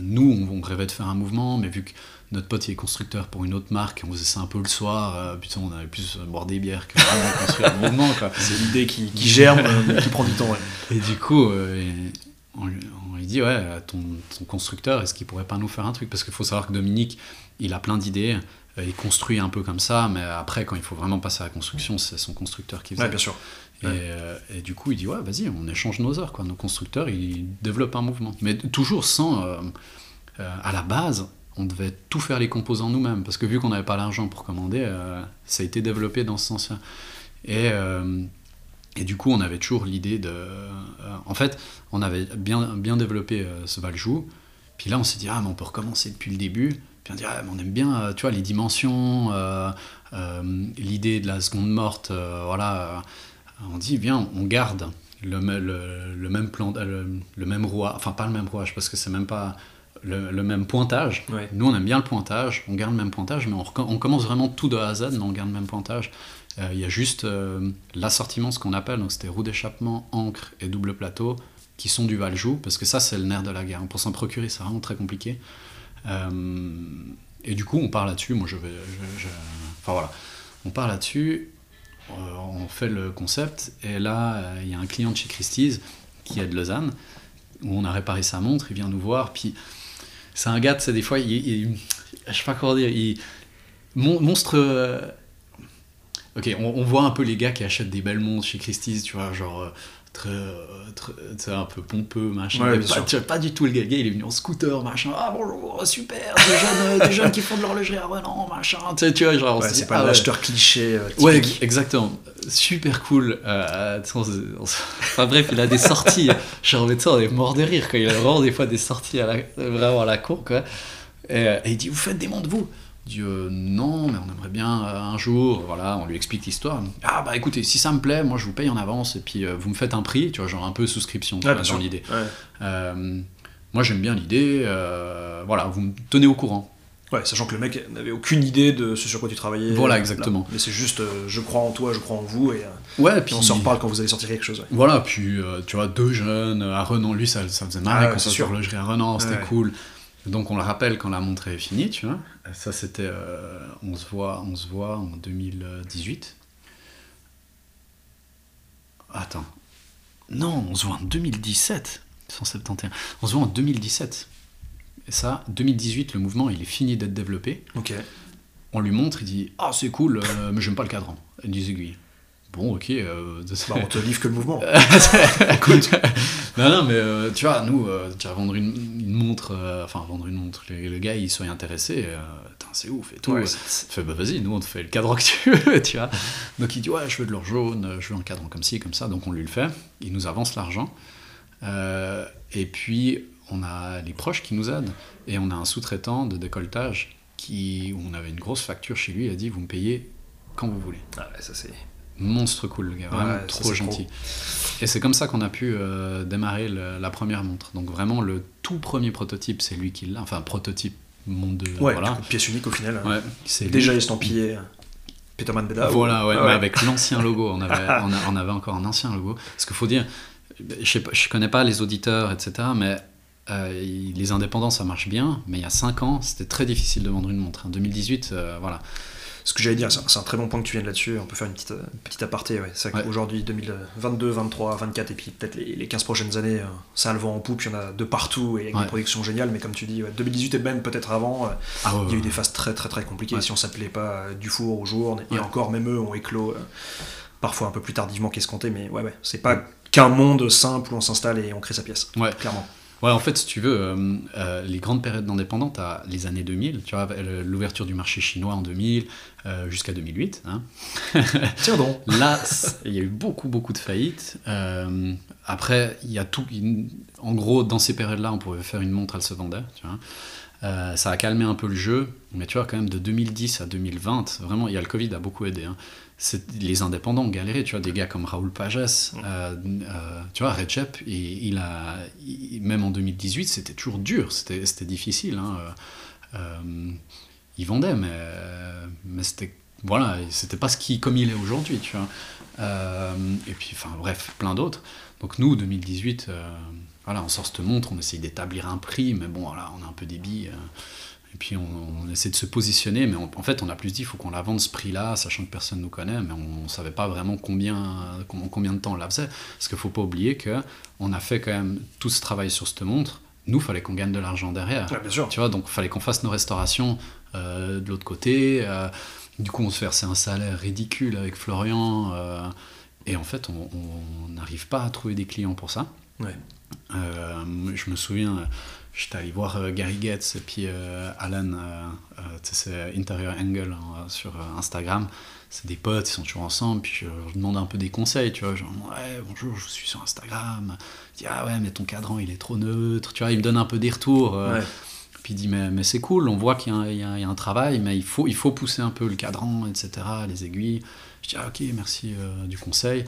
Nous, on, on rêvait de faire un mouvement, mais vu que notre pote il est constructeur pour une autre marque, on faisait ça un peu le soir, euh, putain, on avait plus boire des bières que vraiment construire un mouvement. C'est l'idée qui, qui germe, euh, mais qui prend du temps, ouais. Et du coup, euh, et on, lui- on lui dit, ouais, ton, ton constructeur, est-ce qu'il pourrait pas nous faire un truc? Parce qu'il faut savoir que Dominique, il a plein d'idées, euh, il construit un peu comme ça, mais après, quand il faut vraiment passer à la construction, c'est son constructeur qui faisait. Ouais, bien sûr. Et, euh, et du coup, il dit, ouais, vas-y, on échange nos heures, quoi. Nos constructeurs, ils développent un mouvement. Mais toujours sans... euh, euh, à la base, on devait tout faire les composants nous-mêmes, parce que vu qu'on n'avait pas l'argent pour commander, euh, ça a été développé dans ce sens-là. Et, euh, et du coup, on avait toujours l'idée de... euh, en fait, on avait bien, bien développé euh, ce Valjou, puis là, on s'est dit, ah, mais on peut recommencer depuis le début. Puis on dit, ah, mais on aime bien, euh, tu vois, les dimensions, euh, euh, l'idée de la seconde morte, euh, voilà. on dit, viens, on garde le, le, le même plan, le, le même rouage, enfin pas le même rouage, parce que c'est même pas le, même pointage. Ouais. Nous, on aime bien le pointage, on garde le même pointage, mais on, on commence vraiment tout de A à Z, mais on garde le même pointage. Euh, Il y a juste euh, l'assortiment, ce qu'on appelle, donc c'était roue d'échappement, encre et double plateau, qui sont du Valjou, parce que ça, c'est le nerf de la guerre. Pour s'en procurer, c'est vraiment très compliqué. Euh, et du coup, on part là-dessus. Moi, je vais. Enfin voilà. On part là-dessus, on fait le concept, et là, il y a un client de chez Christie's qui est de Lausanne, où on a réparé sa montre, il vient nous voir, puis c'est un gars, tu des fois, il, il- je sais pas comment dire, il. mon- monstre. Ok, on, on voit un peu les gars qui achètent des belles montres chez Christie's, tu vois, genre. euh, Très, euh, très, un peu pompeux, machin. Ouais, pas, sûr. tu vois, pas du tout le gars. Le gars, il est venu en scooter, machin. Ah bonjour, super, des jeunes, euh, des jeunes qui font de l'horlogerie à Renan, machin. Tu sais, tu vois, genre. Ouais, c'est pas ah ouais. l'acheteur cliché euh, Ouais, exactement. Super cool. Euh, on on enfin bref, il a des sorties. Genre, mais on est mort de rire. Quoi. Il a vraiment des fois des sorties à la... vraiment à la cour. Quoi. Et, et il dit Vous faites des montres, vous? Euh, Non, mais on aimerait bien euh, un jour. Voilà, on lui explique l'histoire. Ah, bah écoutez, si ça me plaît, moi je vous paye en avance et puis euh, vous me faites un prix. Tu vois, genre un peu souscription tu Ouais, vois, bien dans sûr. l'idée. Ouais. Euh, moi j'aime bien l'idée. voilà, vous me tenez au courant. Ouais, sachant que le mec n'avait aucune idée de ce sur quoi tu travaillais. Voilà, exactement. là. Mais c'est juste, je crois en toi, je crois en vous, et, Ouais, et puis on s'en reparle quand vous allez sortir quelque chose. ouais. Voilà, puis tu vois, deux jeunes à Renan, lui ça, ça faisait marrer Ah quand ça sûr. l'horlogerie à Renan, c'était cool. Donc on le rappelle quand la montre est finie, tu vois. Ça c'était, euh, on se voit, on se voit en 2018. Attends, non, on se voit en 2017, 171. On se voit en 2017. Et ça, 2018, le mouvement il est fini d'être développé. Ok. On lui montre, il dit ah c'est cool, euh, mais j'aime pas le cadran, et des aiguilles. Bon ok. euh, Bah, on te livre que le mouvement. Écoute, non, non, mais euh, tu vois, nous, euh, tu vas vendre une, une montre, euh, enfin, vendre une montre, le, le gars, il soit intéressé, c'est ouf et tout. Ouais, fait, bah vas-y, nous, on te fait le cadran que tu veux, tu vois. Donc il dit, ouais, je veux de l'or jaune, je veux un cadran comme ci, comme ça, donc on lui le fait, il nous avance l'argent. Et puis, on a les proches qui nous aident. Et on a un sous-traitant de décolletage qui, où on avait une grosse facture chez lui, il a dit, vous me payez quand vous voulez. Ah ouais, ça c'est. Monstre cool, le gars, vraiment Ouais, trop gentil. Et c'est comme ça qu'on a pu euh, démarrer le- la première montre. Donc vraiment, le tout premier prototype, c'est lui qui l'a. Enfin, prototype monde de... Ouais, voilà. pièce unique au final. Ouais, c'est lui. Déjà estampillé euh, Peterman Beda. Voilà, ouais, Ah mais avec l'ancien logo. On avait, on, a- on avait encore un ancien logo. Parce qu'il faut dire, je je connais pas les auditeurs, etc., mais euh, les indépendants, ça marche bien. Mais il y a 5 ans, c'était très difficile de vendre une montre. En 2018, euh, voilà. Ce que j'allais dire, c'est un, très bon point que tu viennes là-dessus. On peut faire une petite, petite aparté. Ouais. C'est vrai Ouais. qu'aujourd'hui, 2022, 23, 24, et puis peut-être les, les 15 prochaines années, euh, ça a le vent en poupe. Il y en a de partout et avec Ouais. des productions géniales. Mais comme tu dis, ouais, 2018 et même peut-être avant, euh, Ah, il y a eu des phases très très très compliquées. Si on s'appelait pas euh, du four au jour, et encore, même eux ont éclos parfois un peu plus tardivement qu'escompté. Mais ouais, ouais, c'est pas qu'un monde simple où on s'installe et on crée sa pièce. Ouais. Clairement. Ouais, en fait, si tu veux, euh, euh, les grandes périodes d'indépendants, t'as les années 2000, tu vois, l'ouverture du marché chinois en 2000 euh, jusqu'à 2008. Hein. Tiens donc. Là, il y a eu beaucoup, beaucoup de faillites. Euh, après, il y a tout. En gros, dans ces périodes-là, on pouvait faire une montre, elle se vendait. Tu vois. Euh, ça a calmé un peu le jeu, mais tu vois, quand même, de 2010 à 2020, vraiment, il y a le Covid a beaucoup aidé. hein. C'est- Les indépendants ont galéré, tu vois, des gars comme Raoul Pages, euh, euh, tu vois, Recep, il, il a, il- même en 2018, c'était toujours dur, c'était c'était difficile. hein. Euh, euh, il vendait, mais, mais c'était voilà, c'était pas ce qui comme il est aujourd'hui, tu vois. Euh, et puis, enfin, bref, plein d'autres. Donc nous, 2018, euh, voilà, on sort cette montre, on essaye d'établir un prix, mais bon, voilà, on a un peu des billes. Et puis on, on essaie de se positionner, mais on- en fait, on a plus dit, il faut qu'on la vende ce prix-là, sachant que personne nous connaît, mais on, ne savait pas vraiment combien, combien, combien de temps on la faisait. Parce qu'il faut pas oublier que on a fait quand même tout ce travail sur cette montre. Nous, fallait qu'on gagne de l'argent derrière. Ouais, bien sûr. Tu vois, donc il fallait qu'on fasse nos restaurations euh, de l'autre côté. euh, du coup, on se versait un salaire ridicule avec Florian. euh, et en fait, on n'arrive pas à trouver des clients pour ça. Ouais. Je me souviens, j'étais allé voir euh, Gary Getz et puis euh, Alan, euh, c'est Interior Angle hein, sur Instagram. C'est des potes, ils sont toujours ensemble. Puis je leur demande un peu des conseils, tu vois. Genre, ouais, bonjour, je suis sur Instagram. Il dit, ah ouais, mais ton cadran, il est trop neutre. Tu vois, il me donne un peu des retours. Ouais. puis il dit mais, mais c'est cool, on voit qu'il y, a un- il y a- il y a un travail, mais il faut, il faut pousser un peu le cadran, etc., les aiguilles. Je dis ah, ok, merci euh, du conseil.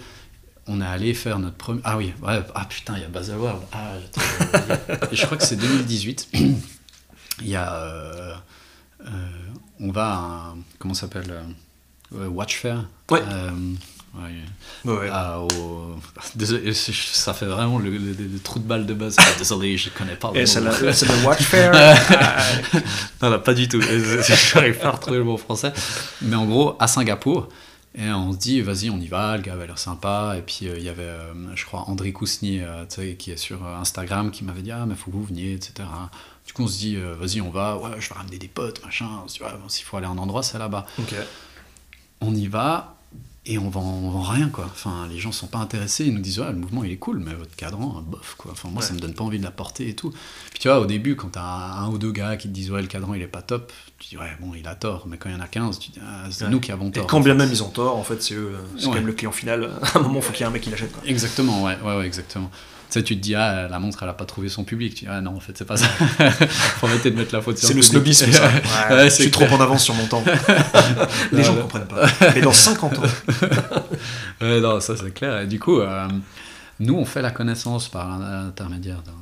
On est allé faire notre premier... Ah oui, ouais, ah putain, il y a Baselworld. Ah, je crois que c'est 2018. Il y a... euh, euh, on va à un... Comment ça s'appelle euh, ouais, Watch Fair. Ouais. Euh, ouais, ah, au- Désolé, ça fait vraiment le, le- le trou de balle de base. Désolé, je connais pas le c'est c'est le Watch Fair. Ah, Non, non, pas du tout. J'arrive pas à retrouver le mot français. Mais en gros, à Singapour, et on se dit, vas-y, on y va, le gars avait l'air sympa. Et puis, euh, il y avait, euh, je crois, André Kousny, euh, qui est sur euh, Instagram, qui m'avait dit, ah, mais faut que vous veniez, etc. Du coup, on se dit, vas-y, on va, ouais, je vais ramener des potes, machin. On se dit, ouais, bon, s'il faut aller à un endroit, c'est là-bas. On y va. Et on vend, on vend rien, quoi. Enfin, les gens sont pas intéressés. Ils nous disent, ouais, le mouvement, il est cool, mais votre cadran, bof, quoi. Enfin, moi, Ouais. ça me donne pas envie de la porter et tout. Puis tu vois, au début, quand t'as un ou deux gars qui te disent, ouais, le cadran, il est pas top, tu dis, ouais, bon, il a tort. Mais quand il y en a 15, tu dis, ah, c'est Ouais. nous qui avons Et tort. quand en bien fait. même ils ont tort, en fait, c'est eux, c'est quand même le client final. À un moment, il faut qu'il y ait un mec qui l'achète. quoi. Exactement, ouais, ouais, ouais, exactement. Tu sais, tu te dis, ah, la montre, elle a pas trouvé son public. Tu dis, ah non, en fait, c'est pas ça. Faut arrêter de mettre la faute sur C'est le public. snobisme, ça. Ouais, Ouais, je c'est suis clair. trop en avance sur mon temps. Les gens ne comprennent pas. Mais dans 50 ans, Ouais, non, ça c'est clair. Et du coup, euh, nous, on fait la connaissance par l'intermédiaire d'un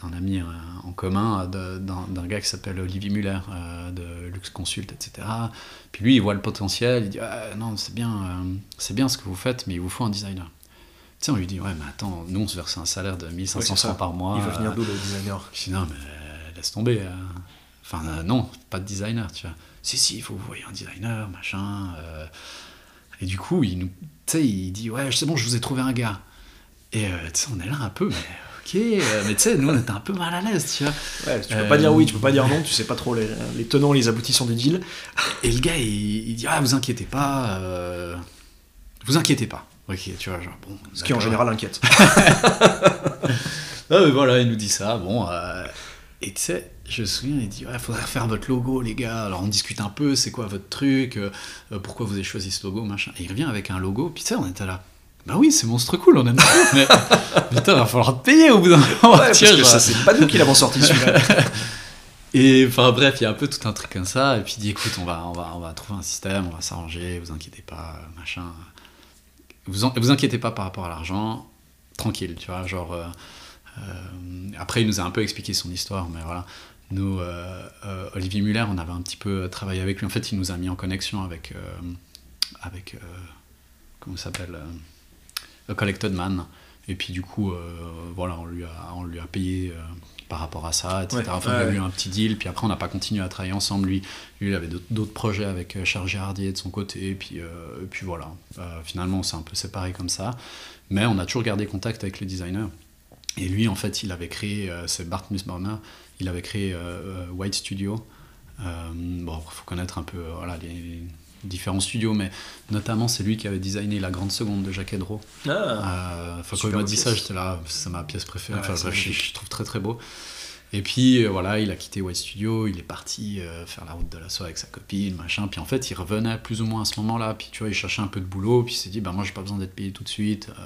d'un ami euh, en commun, d'un d'un gars qui s'appelle Olivier Muller, euh, de Lux Consult, etc. Puis lui, il voit le potentiel, il dit Ah, Non, c'est bien, euh, c'est bien ce que vous faites, mais il vous faut un designer. Tu sais, on lui dit Ouais, mais attends, nous, on se verse un salaire de 1500 Ouais, c'est ça. francs par mois. il va venir euh, d'où le designer je dis non, mais euh, laisse tomber. euh. Enfin, euh, non, pas de designer, tu vois. Si, si, il faut que vous voyez un designer, machin. euh. Et du coup, il nous. Tu sais, il dit Ouais, c'est bon, je vous ai trouvé un gars. Et euh, tu sais, on est là un peu, mais ok. mais tu sais, nous, on était un peu mal à l'aise, tu vois. Ouais, tu peux pas dire oui, tu peux pas dire non, tu sais pas trop les, les tenants, les aboutissants du deal. Et le gars, il, il dit Ah, vous inquiétez pas. vous inquiétez pas. Ok, tu vois, genre, bon. Ce qui en général inquiète. Mais voilà, il nous dit ça. Bon, euh, et tu sais, je me souviens, il dit Ouais, faudrait refaire votre logo, les gars. Alors on discute un peu, c'est quoi votre truc euh, euh, Pourquoi vous avez choisi ce logo, machin. Et il revient avec un logo, puis tu sais, on était là. Bah oui, c'est monstre cool, on aime trop, mais putain, il va falloir te payer au bout d'un moment. Ouais, parce que ça, c'est pas nous qui l'avons sorti celui-là. Et enfin bref, il y a un peu tout un truc comme ça. Et puis il dit écoute, on va, on va, on va trouver un système, on va s'arranger, vous inquiétez pas, machin. Vous, vous inquiétez pas par rapport à l'argent, tranquille, tu vois. Genre, euh, euh, après, il nous a un peu expliqué son histoire, mais voilà. Nous, euh, Olivier Muller, on avait un petit peu travaillé avec lui. En fait, il nous a mis en connexion avec, avec comment s'appelle, A Collected Man. Et puis du coup, euh, voilà, on lui a, on lui a payé euh, par rapport à ça, etc. Ouais, enfin, ouais, il y a ouais. eu un petit deal. Puis après, on n'a pas continué à travailler ensemble. Lui, lui il avait d'autres- projets avec euh, Charles Girardier de son côté. Et puis, euh, et puis voilà. Euh, finalement, on s'est un peu séparés comme ça. Mais on a toujours gardé contact avec les designers. Et lui, en fait, il avait créé, euh, c'est Bart Nussbaumer, il avait créé White Studio. Bon, il faut connaître un peu voilà, les différents studios, mais notamment c'est lui qui avait designé la grande seconde de Jacques Edro. Ah, Euh, quand il m'a dit ça, j'étais là, c'est ma pièce préférée. Ah Enfin, je, je trouve très très beau. Et puis euh, voilà, il a quitté White Studio, il est parti euh, faire la route de la soie avec sa copine, machin. Puis en fait, il revenait plus ou moins à ce moment-là. Puis tu vois, il cherchait un peu de boulot. Puis il s'est dit, bah moi, j'ai pas besoin d'être payé tout de suite. Euh,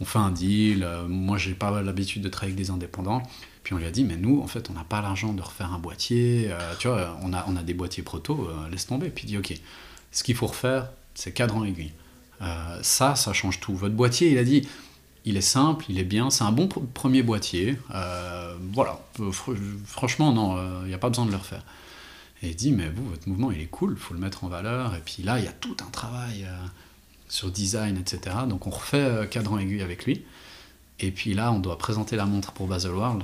on fait un deal. Moi, j'ai pas l'habitude de travailler avec des indépendants. Puis on lui a dit, mais nous, en fait, on n'a pas l'argent de refaire un boîtier. Euh, tu vois, on a, on a des boîtiers proto, euh, laisse tomber. Puis il dit, ok, ce qu'il faut refaire, c'est cadran aiguille. Euh, ça, ça change tout. Votre boîtier, il a dit, il est simple, il est bien, c'est un bon pr- premier boîtier. Voilà, fr- franchement, non, il n'y a pas besoin de le refaire. Et il dit, mais vous, votre mouvement, il est cool, il faut le mettre en valeur. Et puis là, il y a tout un travail sur design, etc. Donc on refait cadran aiguille avec lui. Et puis là, on doit présenter la montre pour Baselworld.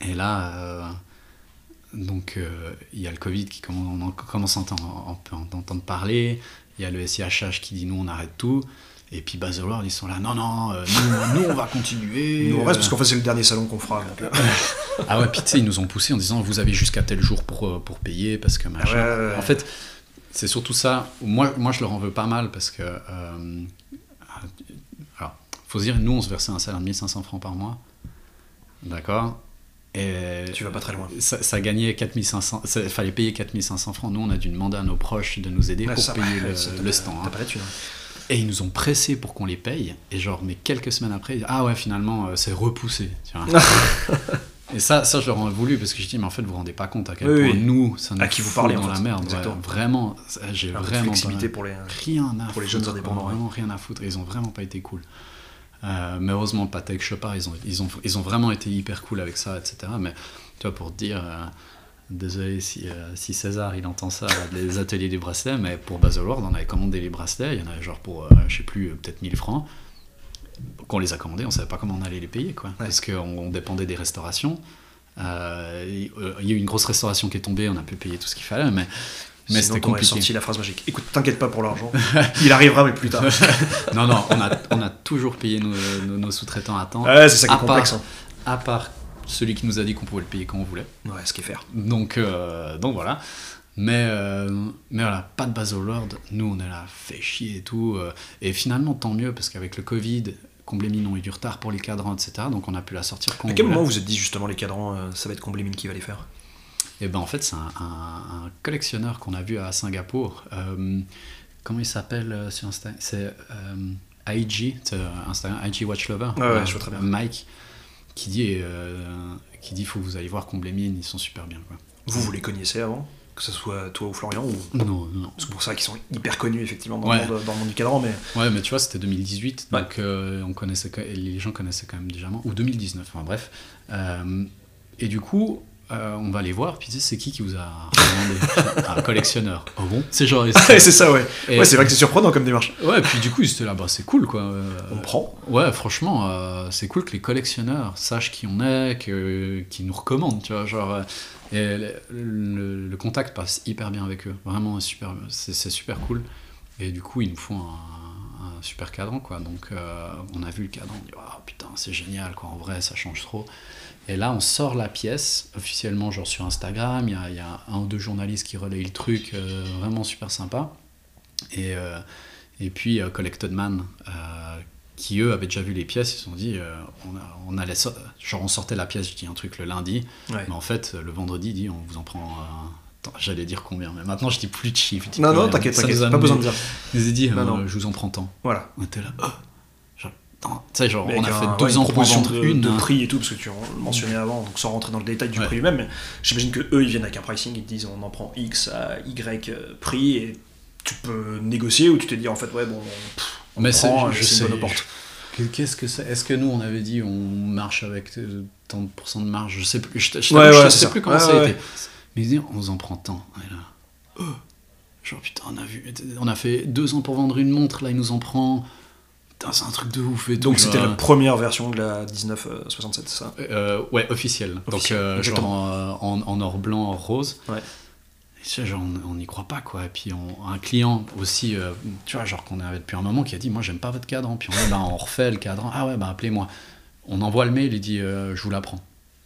Et là, euh, donc euh, il y a le Covid qui commence, on en- commence à entendre, on peut en entendre parler. Il y a le SIHH qui dit nous on arrête tout. Et puis Baselworld ils sont là non non euh, nous, nous, on va continuer. nous on reste parce qu'en fait c'est le dernier salon qu'on fera. donc, ah ouais, puis tu sais, ils nous ont poussé en disant vous avez jusqu'à tel jour pour, pour payer parce que machin. ouais, ouais, ouais. En fait, c'est surtout ça. Moi, moi, je leur en veux pas mal parce que. euh, alors, faut se dire, nous, on se versait un salaire de 1500 francs par mois. D'accord? Et tu vas pas très loin. ça, ça gagnait 4500. Il fallait payer 4500 francs. Nous, on a dû demander à nos proches de nous aider Ouais, pour payer le, stand. Hein. pas hein. Et ils nous ont pressés pour qu'on les paye. Et genre, mais quelques semaines après, ils disent, ah ouais, finalement, euh, c'est repoussé. tu vois. et ça, ça, je leur en ai voulu parce que je dis, mais en fait, vous vous rendez pas compte à quel Oui, point oui. nous, ça nous À qui vous parlez, dans en la merde. ouais. Vraiment, j'ai vraiment flexibilité pas- pour les. rien à pour les foutre, jeunes indépendants, Vraiment rien à foutre. Et ils ont vraiment pas été cool. Euh, mais heureusement, Patek Chopard, ils ont, ils, ont, ils ont vraiment été hyper cool avec ça, etc. Mais tu vois, pour te dire, euh, désolé si, euh, si César il entend ça, là, des ateliers des bracelets, mais pour Baselworld, on avait commandé les bracelets, il y en avait genre pour, euh, je sais plus, peut-être 1000 francs. Quand on les a commandés, on savait pas comment on allait les payer, quoi. Parce qu'on on dépendait des restaurations. Il y a eu une grosse restauration qui est tombée, on a pu payer tout ce qu'il fallait, mais, mais c'était compliqué. sorti la phrase magique. Écoute, t'inquiète pas pour l'argent. Il arrivera, mais plus tard. non, non, on a, on a toujours payé nos, nos- nos sous-traitants à temps, Ouais, c'est ça qui est complexe. part- à part celui qui nous a dit qu'on pouvait le payer quand on voulait. hein. Ouais, ce qui est faire. Donc, euh, donc voilà. Mais, euh, mais voilà, pas de Baselworld. Nous, on est là, fait chier et tout. euh, et finalement, tant mieux, parce qu'avec le Covid, Comblémine ont eu du retard pour les cadrans, etc. Donc on a pu la sortir quand À quel moment vous êtes dit justement les cadrans, euh, ça va être Comblémine qui va les faire? Et ben en fait, c'est un, un- un collectionneur qu'on a vu à Singapour. Euh, comment il s'appelle euh, sur Instagram C'est euh, IG, euh, Instagram, IG Watch Lover. Ouais, ouais, je vois très bien. Mike, qui dit, euh, qui dit, faut que vous allez voir Comblémine, ils sont super bien. Quoi. Vous, vous les connaissiez avant Que ce soit toi ou Florian ou... Non, non. C'est pour ça qu'ils sont hyper connus effectivement dans, Ouais. le, monde, dans le monde du cadran, mais Ouais, mais tu vois, c'était 2018, Ouais. donc euh, on connaissait, les gens connaissaient quand même déjà, ou 2019, enfin bref. Euh, et du coup, euh, on va les voir, puis c'est qui qui vous a recommandé Un collectionneur. Oh bon C'est genre. Ouais, c'est ça, ouais. Et- Ouais, c'est vrai que c'est surprenant comme démarche. Ouais, puis du coup, ils étaient là, bah c'est cool quoi. Euh, On prend. Ouais, franchement, euh, c'est cool que les collectionneurs sachent qui on est, qu'ils nous recommandent, tu vois. Genre, euh, et le, le- le contact passe hyper bien avec eux. Vraiment, super, c'est, super cool. Et du coup, ils nous font un, un super cadran, quoi. Donc, on a vu le cadran, on dit, oh, putain, c'est génial, quoi. En vrai, ça change trop. Et là, on sort la pièce, officiellement, genre sur Instagram. Il y a, il y a un ou deux journalistes qui relayent le truc, euh, vraiment super sympa. Et, euh, et puis, euh, Collected Man, euh, qui eux avaient déjà vu les pièces, ils se sont dit, euh, on, a- on allait so- genre on sortait la pièce, je dis un truc le lundi, Ouais. mais en fait, le vendredi, dit, on vous en prend euh, J'allais dire combien, mais maintenant je dis plus de chiffres. Non, non, t'inquiète, Ça t'inquiète, pas besoin de dire. nous a dit, Non, euh, non. je vous en prends tant. Voilà. On était là, oh tu sais, genre, Mais on a fait un- deux ouais, ans pour vendre de, une. de prix et tout, parce que tu mentionnais avant, donc sans rentrer dans le détail du Ouais. prix lui-même, mais j'imagine que eux ils viennent avec un pricing, ils te disent on en prend X à Y euh, prix et tu peux négocier ou tu te dis en fait ouais bon pff, on Mais c'est, prend, je c'est sais. une bonne porte. je- Qu'est-ce que c'est Est-ce que nous, on avait dit, on marche avec euh, tant de pourcents de marge Je sais plus. Je, je, Ouais, je sais ça. plus comment Ouais, ça a ouais. été. Mais ils disaient, on vous en prend tant. Et là, oh, genre putain, on a vu, on a fait deux ans pour vendre une montre. Là, il nous en prend. Putain, c'est un truc de ouf. Et tout, Donc c'était la première version de la 1967, c'est ça? Euh, ouais, officiel. Donc, euh, genre euh, en, en or blanc, or rose. Ouais. Et tu sais, genre, on n'y croit pas, quoi. Et puis, on- un client aussi, euh, tu vois, genre qu'on avait depuis un moment, qui a dit Moi, j'aime pas votre cadran. Puis, on, dit, bah, on refait le cadran. Ah ouais, bah, appelez-moi. On envoie le mail, il dit euh, Je vous l'apprends.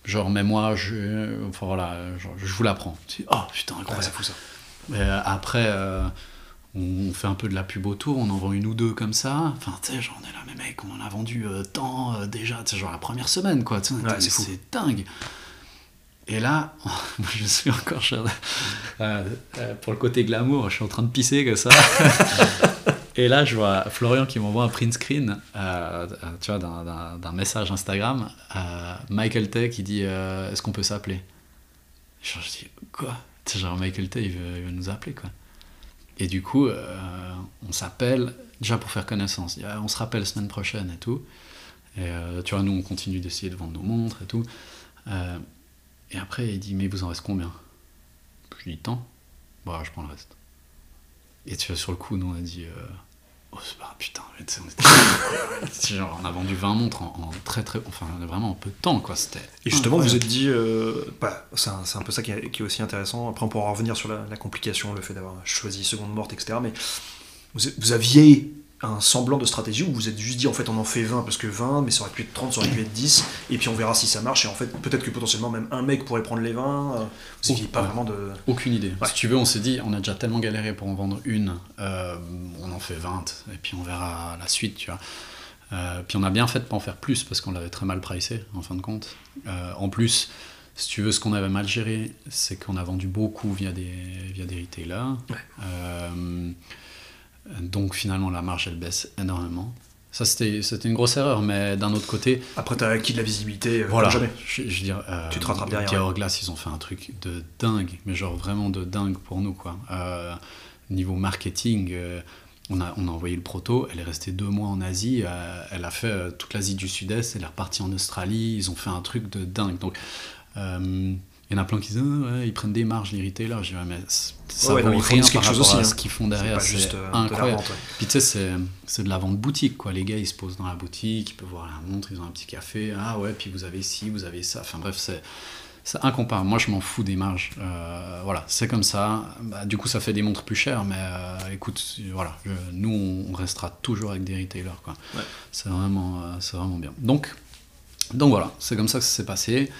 Genre, mais moi, je, enfin, voilà, genre, je vous l'apprends. Tu dis, Oh putain, Ouais, incroyable. c'est fou ça. Et, euh, après, euh, on fait un peu de la pub autour, on en vend une ou deux comme ça. Enfin, tu sais, genre, on est là, mais mec, on en a vendu euh, tant euh, déjà, tu sais, genre la première semaine, quoi. tu sais, Ouais, c'est dingue. Et là, moi, je suis encore euh, euh, pour le côté glamour, je suis en train de pisser que ça. Et là, je vois Florian qui m'envoie un print screen, euh, tu vois, d'un- message Instagram. euh, Michael Tay qui dit Est-ce qu'on peut s'appeler? Genre, je dis Quoi? Genre, Michael Tay, il veut, il veut nous appeler, quoi. Et du coup, euh, on s'appelle, déjà pour faire connaissance. On se rappelle semaine prochaine et tout. Et euh, tu vois, nous, on continue d'essayer de vendre nos montres et tout. Euh, et après, il dit Mais vous en reste combien? Je dis Tant. Bon, je prends le reste. Et tu vois, sur le coup, nous, on a dit Oh, c'est pas putain, mais tu sais, on était. Genre, on a vendu 20 montres en, en très très. Enfin, vraiment en peu de temps, quoi. C'était. Et justement, vous incroyable. êtes dit, euh, bah, c'est un, c'est un peu ça qui est, qui est aussi intéressant. Après, on pourra revenir sur la, la complication, le fait d'avoir choisi seconde morte, etc. Mais vous, vous aviez un semblant de stratégie où vous vous êtes juste dit, en fait, on en fait 20 parce que 20, mais ça aurait pu être 30, ça aurait pu être 10, et puis on verra si ça marche. Et en fait, peut-être que potentiellement, même un mec pourrait prendre les 20. euh, pas ouais. vraiment de. Aucune idée. Ouais. Si tu veux, on s'est dit, on a déjà tellement galéré pour en vendre une, euh, on en fait 20, et puis on verra la suite, tu vois. Euh, puis on a bien fait de pas en faire plus, parce qu'on l'avait très mal pricé, en fin de compte. Euh, en plus, si tu veux, ce qu'on avait mal géré, c'est qu'on a vendu beaucoup via des, via des retailers. Ouais. Donc finalement, la marge, elle baisse énormément. Ça, c'était une grosse erreur, mais d'un autre côté, Après, t'as acquis de la visibilité, euh, voilà. jamais. Je, je veux dire, euh, Tu te rattrapes derrière, ils ont fait un truc de dingue, mais genre vraiment de dingue pour nous, quoi. Euh, niveau marketing, euh, on, a, on a envoyé le proto, elle est restée deux mois en Asie, euh, elle a fait toute l'Asie du Sud-Est, elle est repartie en Australie, ils ont fait un truc de dingue. Donc, il y en a plein qui disent, Ah ouais, ils prennent des marges, les retailers. Je dis, mais ça Ouais, vaut non, rien par rapport aussi, à hein. ce qu'ils font derrière, c'est juste euh, incroyable. vente, ouais. Puis tu sais, c'est, de la vente boutique, quoi. Les gars, ils se posent dans la boutique, ils peuvent voir la montre, ils ont un petit café. Ah ouais, puis vous avez ci, vous avez ça. Enfin bref, c'est, c'est incomparable. Moi, je m'en fous des marges. Euh, voilà, c'est comme ça. Bah, du coup, ça fait des montres plus chères, mais euh, écoute, voilà, je- nous, on, on restera toujours avec des retailers, quoi. Ouais. C'est vraiment, euh, c'est vraiment bien. Donc, donc voilà, c'est comme ça que ça s'est passé.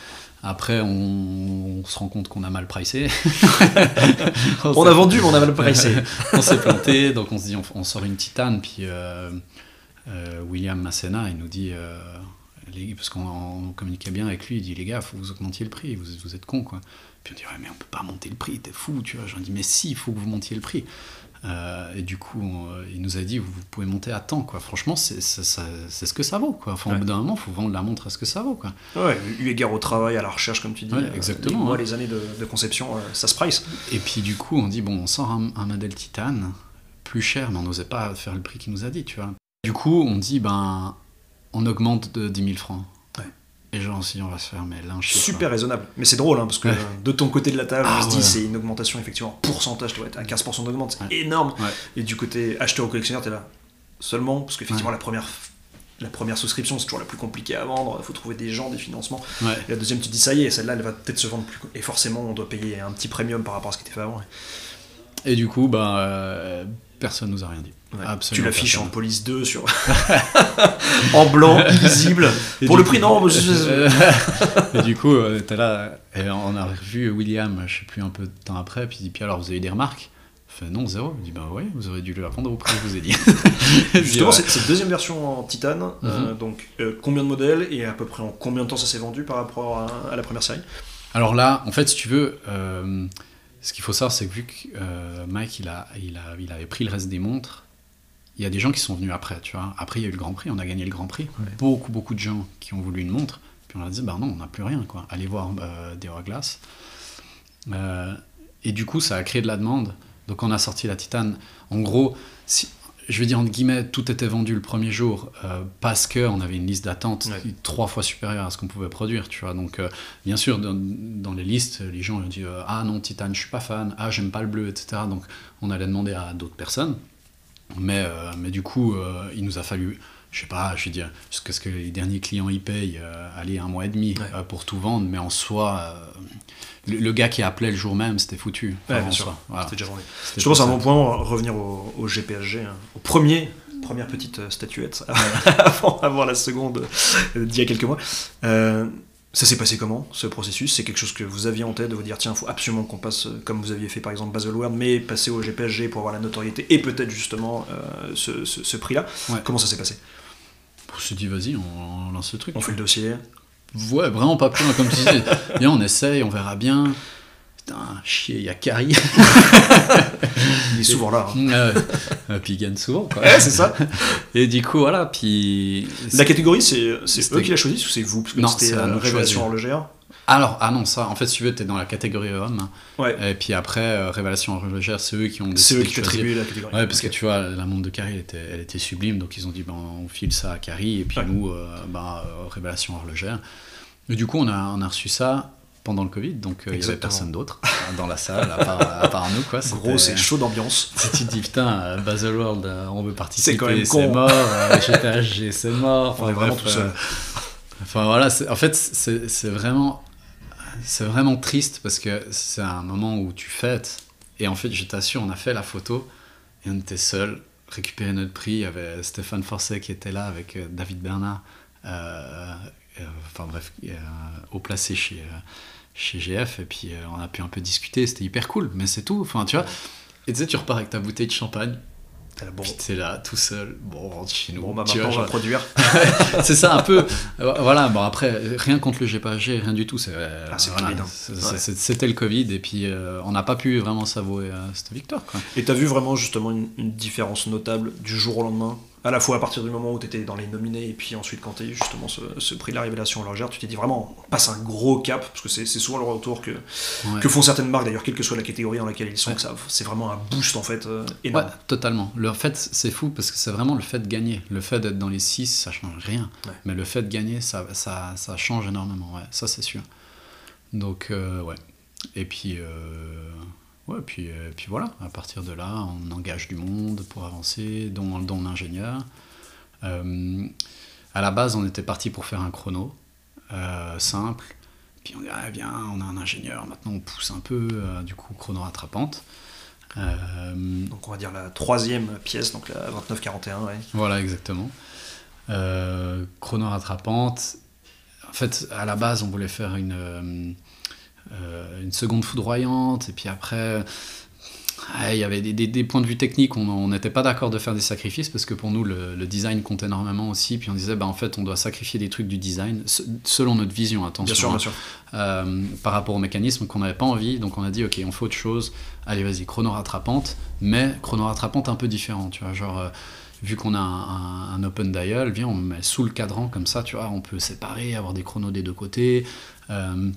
Après, on, on se rend compte qu'on a mal pricé. On a vendu, mais on a mal pricé. on s'est planté, donc on se dit on, on sort une titane, puis euh, euh, William Massena, il nous dit, euh, les- parce qu'on on communiquait bien avec lui, il dit les gars, faut que vous augmentiez le prix, vous, vous êtes cons quoi. Puis on dit ouais mais on peut pas monter le prix, t'es fou, tu vois. J'en dis mais si, il faut que vous montiez le prix. Euh, et du coup, on- il nous a dit vous, pouvez monter à temps quoi. Franchement, c'est c'est- ça- c'est ce que ça vaut quoi. Enfin, Ouais. au bout d'un moment, faut vendre la montre à ce que ça vaut quoi. Ouais, eu égard au travail, à la recherche, comme tu dis. Ouais, euh, exactement, Les mois, les années de, de conception, euh, ça se price. Et puis du coup, on dit bon, on sort un, un modèle titane, plus cher, mais on n'osait pas faire le prix qu'il nous a dit, tu vois. Du coup, on dit ben, on augmente de 10 000 francs. Et genre, si on va se faire mais lyncher. Super raisonnable. Mais c'est drôle, hein, parce que Ouais. de ton côté de la table, Ah on se dit ouais. c'est une augmentation, effectivement, en pourcentage, tu être à 15% d'augmente, c'est Ouais. énorme. Et du côté acheteur ou collectionneur, t'es là seulement, parce qu'effectivement, la première. La première souscription, c'est toujours la plus compliquée à vendre. Il faut trouver des gens, des financements. Ouais. Et la deuxième, tu te dis ça y est, celle-là, elle va peut-être se vendre plus. Et forcément, on doit payer un petit premium par rapport à ce qui était fait avant. Et du coup, ben, euh, personne nous a rien dit. Ouais. Tu l'affiches en police 2 sur. en blanc, illisible. Et Pour le prix, coup- non, mais je- et du coup, euh, t'es là, et on a revu William, je sais plus, un peu de temps après, puis il dit, puis alors, vous avez eu des remarques? Fait non, zéro. Il dit, bah ouais, vous aurez dû le vendre au prix que je vous ai dit. Justement, ouais. cette, cette deuxième version en titane, euh, Mhm. donc euh, combien de modèles et à peu près en combien de temps ça s'est vendu par rapport à, à la première série? Alors là, en fait, si tu veux, euh, ce qu'il faut savoir, c'est que vu que euh, Mike, il, a, il, a, il avait pris le reste des montres, il y a des gens qui sont venus après, tu vois. Après, il y a eu le Grand Prix, on a gagné le Grand Prix. Beaucoup, beaucoup de gens qui ont voulu une montre. Puis on a dit, bah non, on n'a plus rien, quoi. Allez voir euh, des Hourglass. Euh, et du coup, ça a créé de la demande. Donc on a sorti la Titane. En gros, si, je veux dire, entre guillemets, tout était vendu le premier jour euh, parce qu'on avait une liste d'attente Ouais. trois fois supérieure à ce qu'on pouvait produire, tu vois. Donc, euh, bien sûr, dans, dans les listes, les gens ont dit euh, Ah non, Titane, je suis pas fan, ah, j'aime pas le bleu, etc. Donc, on allait demander à d'autres personnes. Mais, euh, mais du coup, euh, il nous a fallu, je sais pas, je veux dire, jusqu'à ce que les derniers clients y payent, euh, aller un mois et demi Ouais. euh, pour tout vendre. Mais en soi, euh, le, le gars qui appelait le jour même, c'était foutu. Ouais, Enfin, bien en sûr. soi, voilà. C'était déjà vendu. C'était Je pense à ça. mon point, revenir au, au GPSG, hein, au premier, première petite statuette, avant, avant la seconde d'il y a quelques mois. Ça s'est passé comment, ce processus? C'est quelque chose que vous aviez en tête de vous dire, tiens, il faut absolument qu'on passe, euh, comme vous aviez fait par exemple Baselworld, mais passer au GPSG pour avoir la notoriété et peut-être justement euh, ce, ce- ce prix-là? Ouais. Comment ça s'est passé? On s'est dit, vas-y, on, on lance le truc. On fait le dossier. Ouais, vraiment pas plus comme tu disais. Viens, on essaye, on verra bien. Putain, chier, il y a Carrie. Il est souvent là. hein. Euh, puis il gagne souvent, quoi. Ouais, c'est ça. Et du coup, voilà, puis... La catégorie, c'est c'est eux qui la choisissent ou c'est vous? Parce que Non, c'était c'est euh, Révélation horlogère. Alors, ah non, ça, en fait, si tu veux, t'es dans la catégorie homme. Ouais. Et puis après, euh, Révélation horlogère, c'est eux qui ont C'est décidé eux de qui t'attribuent la catégorie. Ouais, parce que tu vois, la montre de Carrie, elle était, elle était sublime, donc ils ont dit, ben, on file ça à Carrie, et puis Ouais. nous, euh, ben, euh, Révélation horlogère. Et du coup, on a, on a reçu ça pendant le Covid, donc euh, il y avait personne d'autre euh, dans la salle, à part, à part nous, quoi. Gros, c'est chaud d'ambiance. Tu te dis, putain, euh, Baselworld, euh, on veut participer, C'est quand même c'est con. mort, GTHG, c'est mort. On est vraiment bref, tout seul. Enfin voilà, en fait, c'est c'est vraiment, c'est vraiment triste parce que c'est un moment où tu fêtes. Et en fait, je t'assure, on a fait la photo et on était seuls, récupérer notre prix. Il y avait Stéphane Forcet qui était là avec David Bernard. euh, euh, enfin bref, euh, au placé chez, chez GF. Et puis euh, on a pu un peu discuter, c'était hyper cool, mais c'est tout. Enfin, tu vois. Et tu sais, tu repars avec ta bouteille de champagne, bon. t'es là, tout seul. Bon, on rentre chez nous. Bon, bah maintenant, vois, on va genre- produire. c'est ça un peu. Euh, Voilà, bon après, rien contre le GPAG, rien du tout. c'est, euh, Ah, c'est voilà, hein. Ouais. C'était le Covid et puis euh, on n'a pas pu vraiment savourer euh, cette victoire. Quoi. Et t'as vu vraiment justement une, une différence notable du jour au lendemain? À la fois à partir du moment où t'étais dans les nominés et puis ensuite quand eu justement ce, ce prix de la révélation horlogère, tu t'es dit vraiment, on passe un gros cap, parce que c'est souvent le retour que, Ouais. que font certaines marques d'ailleurs, quelle que soit la catégorie dans laquelle ils sont, Ouais. c'est vraiment un boost en fait euh, Ouais, énorme. totalement. Le fait, c'est fou parce que c'est vraiment le fait de gagner. Le fait d'être dans les 6, ça change rien. Ouais. Mais le fait de gagner, ça, ça, ça change énormément. Ouais, ça, c'est sûr. Donc, euh, ouais. Et puis, euh, ouais, puis, euh, puis voilà. À partir de là, on engage du monde pour avancer, dont, dont l'ingénieur. Euh, à la base, on était parti pour faire un chrono euh, simple. Puis on dit, ah, bien, on a un ingénieur, maintenant on pousse un peu, euh, du coup, chrono rattrapante. Donc on va dire la troisième pièce, donc la 2941, ouais. voilà, exactement. Chrono rattrapante. En fait, à la base, on voulait faire une, une seconde foudroyante, et puis après, ouais, il y avait des, des- des points de vue techniques, on on n'était pas d'accord de faire des sacrifices, parce que pour nous, le, le design compte énormément aussi, puis on disait, bah, en fait, on doit sacrifier des trucs du design, se- selon notre vision, attention. Bien sûr, hein bien sûr. euh, par rapport au mécanisme qu'on n'avait pas envie. Donc on a dit, ok, on fait autre chose. Allez, vas-y, chrono rattrapante, mais chrono rattrapante un peu différent, tu vois. Genre, euh, vu qu'on a un, un- un open dial, viens, on met sous le cadran comme ça, tu vois, on peut séparer, avoir des chronos des deux côtés. euh,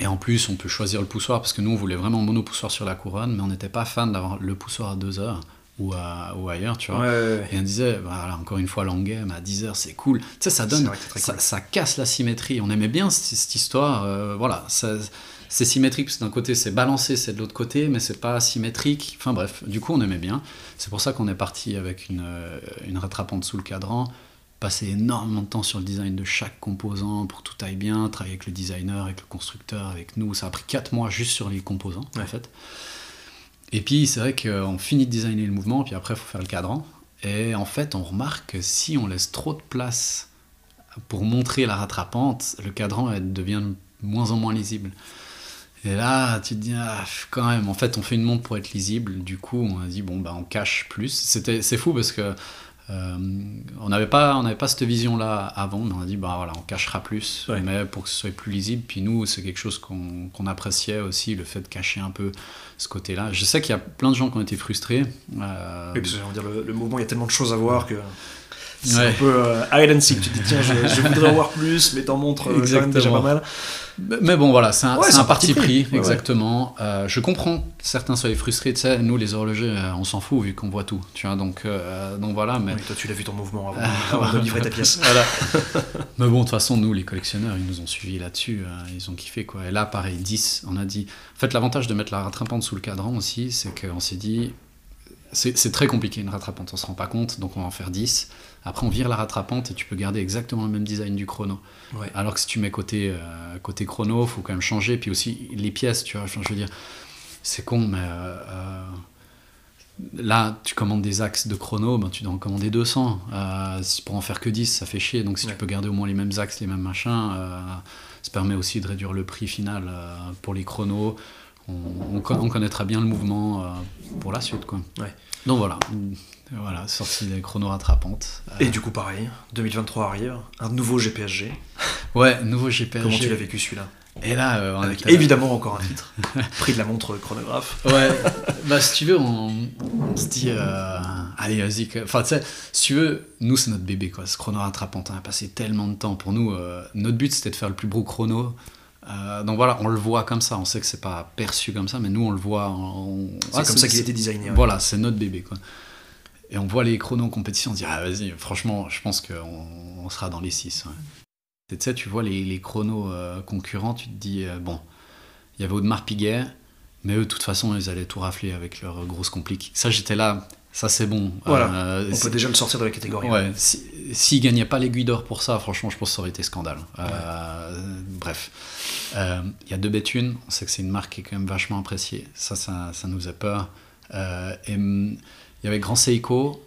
et en plus, on peut choisir le poussoir, parce que nous, on voulait vraiment mono-poussoir sur la couronne, mais on n'était pas fan d'avoir le poussoir à 2 heures ou, à- ou ailleurs, tu vois. ouais, ouais. Et on disait, voilà, encore une fois, long game à 10 heures, c'est cool. Tu sais, ça donne, ça, cool. ça casse la symétrie. On aimait bien cette, cette histoire. euh, voilà, c'est symétrique parce que d'un côté c'est balancé, c'est de l'autre côté, mais c'est pas symétrique. Enfin bref, du coup on aimait bien. C'est pour ça qu'on est parti avec une, euh, une rattrapante sous le cadran, passer énormément de temps sur le design de chaque composant pour que tout aille bien, travailler avec le designer, avec le constructeur, avec nous. Ça a pris 4 mois juste sur les composants en fait. Et puis c'est vrai qu'on finit de designer le mouvement, puis après il faut faire le cadran. Et en fait, on remarque que si on laisse trop de place pour montrer la rattrapante, le cadran elle devient de moins en moins lisible. Et là, tu te dis, ah, quand même, en fait, on fait une montre pour être lisible. Du coup, on a dit, bon, bah, on cache plus. C'était, c'est fou parce que Euh, on n'avait pas, on pas cette vision-là avant, mais on a dit, bah voilà, on cachera plus, Ouais. mais pour que ce soit plus lisible. Puis nous, c'est quelque chose qu'on appréciait aussi, le fait de cacher un peu ce côté-là. Je sais qu'il y a plein de gens qui ont été frustrés. euh, Oui, parce que, dire, le, le mouvement, il y a tellement de choses à voir que c'est Ouais. un peu euh, hide and seek. Tu te dis, tiens, je, je voudrais en voir plus, mais t'en montres euh, quand même déjà pas mal. Mais bon, voilà, c'est un, Ouais, c'est un parti pris, Ouais, ouais. exactement. Euh, je comprends que certains soient frustrés, tu sais, nous les horlogers, euh, on s'en fout vu qu'on voit tout, tu vois, donc, euh, donc voilà, mais... Oui, toi, tu l'as vu ton mouvement avant, Ah, avant de livrer ta pièce. Voilà. mais bon, de toute façon, nous, les collectionneurs, ils nous ont suivis là-dessus, euh, ils ont kiffé, quoi. Et là, pareil, 10, on a dit... En fait, l'avantage de mettre la rattrapante sous le cadran aussi, c'est qu'on s'est dit... C'est c'est très compliqué une rattrapante, on se rend pas compte, donc on va en faire 10. Après, on vire la rattrapante et tu peux garder exactement le même design du chrono. Ouais. Alors que si tu mets côté, euh, côté chrono, faut quand même changer. Puis aussi les pièces, tu vois. Je veux dire, c'est con, mais euh, euh, là, tu commandes des axes de chrono, ben, tu dois en commander 200. Euh, pour en faire que 10, ça fait chier. Donc si Ouais. tu peux garder au moins les mêmes axes, les mêmes machins, euh, ça permet aussi de réduire le prix final euh, pour les chronos. On, on con- on connaîtra bien le mouvement pour la suite, quoi. Ouais. Donc voilà. Voilà, sortie des chronos rattrapantes. Euh, Et du coup, pareil, 2023 arrive, un nouveau GPSG. ouais, nouveau GPSG. Comment tu l'as vécu celui-là? Et là, euh, on Avec était- évidemment encore un titre. Prix de la montre chronographe. Ouais, bah si tu veux, on, on se dit, euh, allez, vas-y. Enfin, tu sais, si tu veux, nous, c'est notre bébé, quoi. Ce chrono rattrapant, on a passé tellement de temps. Pour nous, notre but, c'était de faire le plus beau chrono. Euh, donc voilà, on le voit comme ça. On sait que c'est pas perçu comme ça, mais nous, on le voit. on- C'est Ah, comme ça qu'il a été designé. ouais. Voilà, c'est notre bébé, quoi. Et on voit les chronos en compétition, on se dit, ah, vas-y, franchement, je pense qu'on on sera dans les 6. Tu sais, tu vois les, les chronos euh, concurrents, tu te dis, euh, bon, il y avait Audemars Piguet, mais eux, de toute façon, ils allaient tout rafler avec leur grosse complique. Ça, j'étais là, ça c'est bon. Voilà, Euh, On peut déjà le sortir de la catégorie. Ouais, si- s'ils gagnaient pas l'aiguille d'or pour ça, franchement, je pense que ça aurait été scandale. Bref. Il y a deux Béthune, on sait que c'est une marque qui est quand même vachement appréciée. Ça, ça, ça nous a peur. Et hum, il y avait Grand Seiko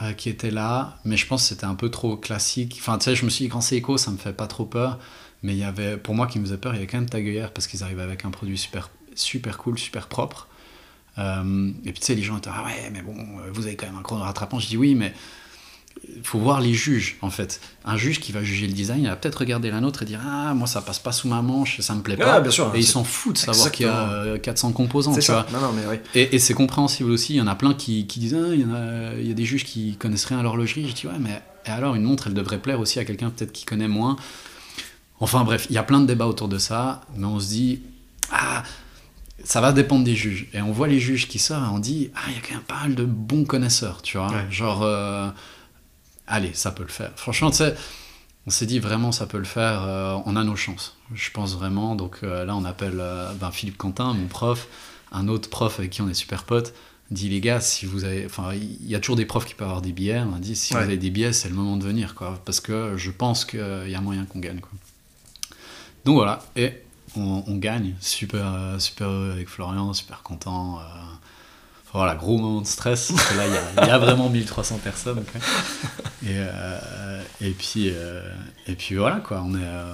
euh, qui était là, mais je pense que c'était un peu trop classique. Enfin, tu sais, je me suis dit Grand Seiko, ça me fait pas trop peur. Mais il y avait, pour moi qui me faisait peur, il y avait quand même parce qu'ils arrivaient avec un produit super, super cool, super propre. Euh, et puis tu sais, les gens étaient ah ouais, mais bon, euh, vous avez quand même un chrono rattrapant. Je dis oui, mais faut voir les juges en fait. Un juge qui va juger le design, il va peut-être regarder la nôtre et dire ah moi ça passe pas sous ma manche, ça me plaît pas. Ah, bien sûr. et ils s'en foutent de savoir qu'il y a Exactement. euh, 400 composants. Tu ça. vois. Non, non, mais oui. Et, et c'est compréhensible aussi. Il y en a plein qui, qui disent ah, il, y en a, il y a des juges qui connaissent rien à l'horlogerie. Je dis ouais, mais et alors une montre, elle devrait plaire aussi à quelqu'un peut-être qui connaît moins. Enfin bref, il y a plein de débats autour de ça, mais on se dit ah ça va dépendre des juges. Et on voit les juges qui sortent et on dit ah il y a quand même pas mal de bons connaisseurs, tu vois. Ouais. Genre euh, allez, ça peut le faire. Franchement, tu sais. On s'est dit vraiment ça peut le faire, euh, on a nos chances, je pense vraiment. Donc euh, là on appelle euh, ben, Philippe Quentin, mon prof, un autre prof avec qui on est super potes, dit les gars, si vous avez. Enfin, il y a toujours des profs qui peuvent avoir des billets, on a dit si Ouais. vous avez des billets, c'est le moment de venir, quoi. Parce que je pense qu'il y a moyen qu'on gagne, quoi. Donc voilà, et on, on gagne, super, super heureux avec Florian, super content. Voilà, gros moment de stress, parce que là, il y a- il y, a vraiment 1300 personnes. quoi. Et, euh, et, puis, euh, et puis voilà, quoi, on, est, euh,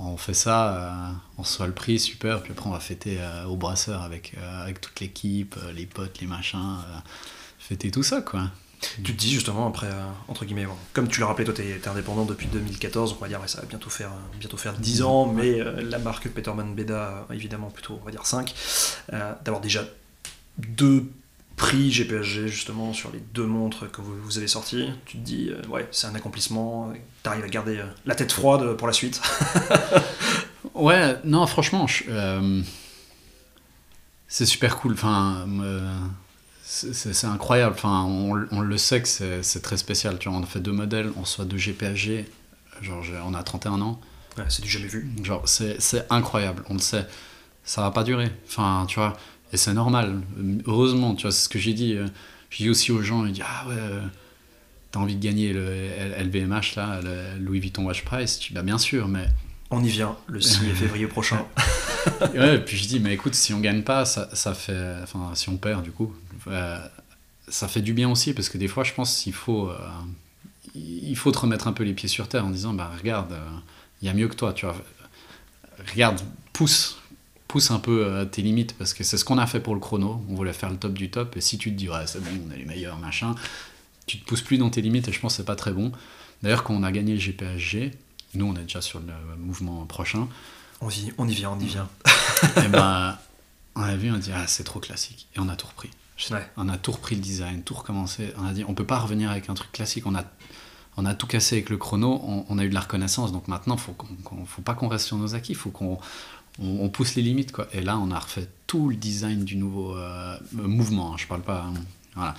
on fait ça, on reçoit le prix, super, puis après on va fêter au brasseur avec, avec toute l'équipe, les potes, les machins, fêter tout ça, quoi. Tu te dis justement après, entre guillemets, bon, comme tu l'as rappelé, toi t'es t'es indépendant depuis 2014, on va dire ouais, ça va bientôt faire, bientôt faire 10 ans, mais la marque Peterman Beda, évidemment plutôt, on va dire 5, euh, d'avoir déjà deux prix GPSG justement sur les deux montres que vous, vous avez sorties, tu te dis, euh, ouais, c'est un accomplissement, t'arrives à garder euh, la tête froide pour la suite. Ouais, non, franchement, euh, c'est super cool. Enfin, c'est incroyable. Enfin, on, on le sait que c'est très spécial. Tu vois, on a fait deux modèles, on soit deux GPHG. Genre, on a 31 ans. Ouais, c'est du jamais vu. Genre, c'est c'est incroyable. On le sait. Ça va pas durer. Enfin, tu vois, et c'est normal. Heureusement, tu vois, c'est ce que j'ai dit. euh, J'ai dit aussi aux gens, ils disent, ah ouais, euh, t'as envie de gagner le LVMH, là, le Louis Vuitton Watch Price? Je dis, bah bien sûr, mais On y vient le 6 février prochain. ouais, puis je dis, mais écoute, si on gagne pas, ça, ça fait. Enfin, si on perd, du coup, euh, ça fait du bien aussi, parce que des fois, je pense qu'il faut. euh, il faut te remettre un peu les pieds sur terre en disant, bah regarde, il y a mieux que toi, tu vois. Regarde, pousse. Pousse un peu euh, tes limites, parce que c'est ce qu'on a fait pour le chrono. On voulait faire le top du top, et si tu te dis, ouais, c'est bon, on est les meilleurs, machin. tu te pousses plus dans tes limites et je pense que c'est pas très bon. D'ailleurs, quand on a gagné le GPHG, nous on est déjà sur le mouvement prochain. On y, on y vient, on y vient. et ben, on a vu, on a dit ah c'est trop classique et on a tout repris. On a tout repris le design, tout recommencé. On a dit on peut pas revenir avec un truc classique. On a on a tout cassé avec le chrono. On, a eu de la reconnaissance. Donc maintenant, faut qu'on, faut pas qu'on reste sur nos acquis. Faut qu'on on, pousse les limites quoi. Et là, on a refait tout le design du nouveau euh, mouvement. Hein. je parle pas. Hein. voilà.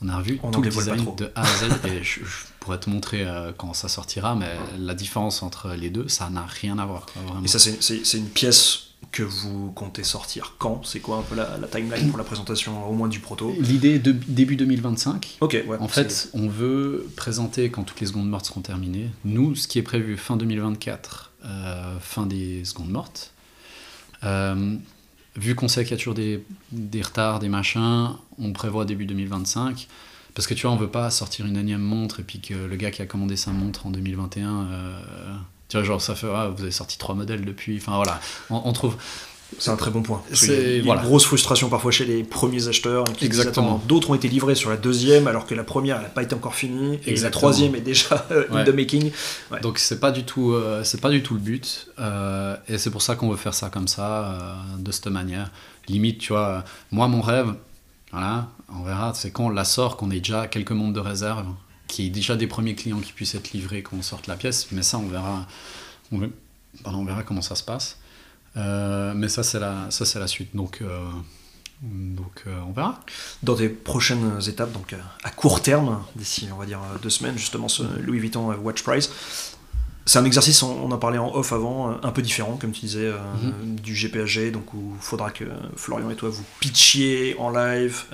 On a revu tout le design de A à Z et je, pourrais te montrer euh, quand ça sortira, mais la différence entre les deux, ça n'a rien à voir. Et ça, c'est une pièce que vous comptez sortir quand? C'est quoi un peu la, timeline pour la présentation au moins du proto? L'idée de début 2025. Ok, ouais. En fait, on veut présenter quand toutes les secondes mortes seront terminées. Nous, ce qui est prévu fin 2024, euh, fin des secondes mortes. Euh, vu qu'on sait qu'il y a toujours des, des, retards, des machins, on prévoit début 2025. Parce que tu vois, on veut pas sortir une énième montre et puis que le gars qui a commandé sa montre en 2021 tu vois, genre, ça fait, ah, vous avez sorti trois modèles depuis. Enfin, voilà. On, trouve. C'est un très bon point. C'est une grosse frustration parfois chez les premiers acheteurs. Exactement. D'autres ont été livrés sur la deuxième, alors que la première n'a pas été encore finie, et la troisième est déjà euh, in the making. Donc c'est pas du tout, euh, c'est pas du tout le but, euh, et c'est pour ça qu'on veut faire ça comme ça, de cette manière. Limite, tu vois, moi mon rêve, voilà, on verra, c'est quand on la sort, qu'on ait déjà quelques mondes de réserve, qu'il y ait déjà des premiers clients qui puissent être livrés quand on sorte la pièce, mais ça on verra, on, on verra comment ça se passe. Euh, mais ça c'est la, ça c'est la suite, donc, euh, donc euh, on verra. Dans tes prochaines étapes, donc à court terme, d'ici on va dire deux semaines, justement ce Louis Vuitton Watch Price, c'est un exercice, on en parlait en off avant, un peu différent, comme tu disais, mhm. du GPAG, donc où il faudra que Florian et toi vous pitchiez en live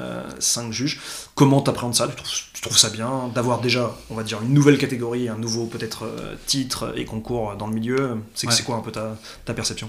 5 juges. Comment tu appréhendes ça? Tu trouves, ça bien d'avoir déjà, on va dire, une nouvelle catégorie, un nouveau peut-être titre et concours dans le milieu? C'est quoi un peu ta, ta perception?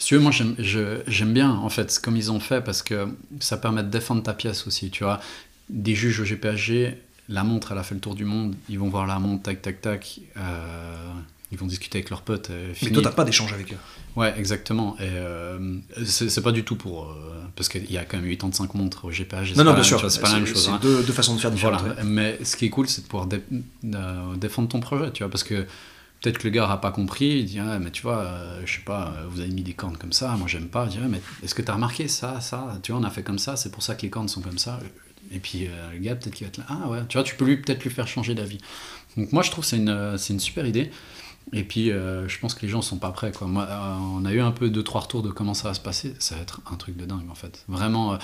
Si tu veux, moi j'aime bien en fait comme ils ont fait parce que ça permet de défendre ta pièce aussi. Tu vois, des juges au GPHG, la montre, elle a fait le tour du monde, ils vont voir la montre, tac, tac, tac, euh, ils vont discuter avec leurs potes. Euh, Mais toi, t'as pas d'échange avec eux Ouais, exactement. Et euh, c'est pas du tout pour. parce qu'il y a quand même 85 montres au GPH. Non, non, bien sûr, c'est pas la même chose. C'est hein. deux, façons de faire différentes. Mais ce qui est cool, c'est de pouvoir défendre ton projet, tu vois, parce que peut-être que le gars n'a pas compris, il dit ah, mais tu vois, je sais pas, vous avez mis des cornes comme ça, moi j'aime pas. Je dis mais est-ce que tu as remarqué ça, ça? Tu vois, on a fait comme ça, c'est pour ça que les cornes sont comme ça. Et puis euh, le gars, peut-être qu'il va être là. Ah ouais, tu vois, tu peux lui peut-être lui faire changer d'avis. Donc moi, je trouve que c'est une, euh, c'est une super idée. Et puis, euh, je pense que les gens sont pas prêts. Quoi. Moi, on a eu un peu deux, trois retours de comment ça va se passer. Ça va être un truc de dingue, en fait. Vraiment,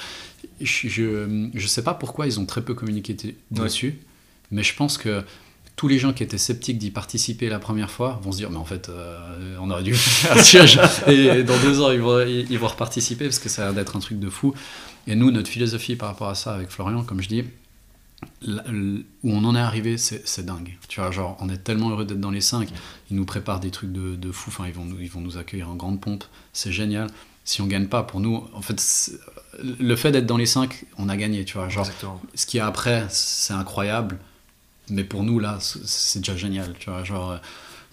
je, je, je, sais pas pourquoi ils ont très peu communiqué dessus, mais je pense que tous les gens qui étaient sceptiques d'y participer la première fois vont se dire mais en fait on aurait dû faire un siège et dans deux ans ils vont, ils vont reparticiper parce que ça a l'air d'être un truc de fou et nous, notre philosophie par rapport à ça avec Florian, comme je dis, où on en est arrivé, c'est dingue. Tu vois, genre, on est tellement heureux d'être dans les 5. Ils nous préparent des trucs de, de fou. Enfin, ils vont, nous, ils vont nous accueillir en grande pompe. C'est génial. Si on gagne pas, pour nous, en fait, le fait d'être dans les 5, on a gagné. Tu vois, genre, ce qui est après, c'est incroyable. Mais pour nous, là, c'est déjà génial. Tu vois, genre,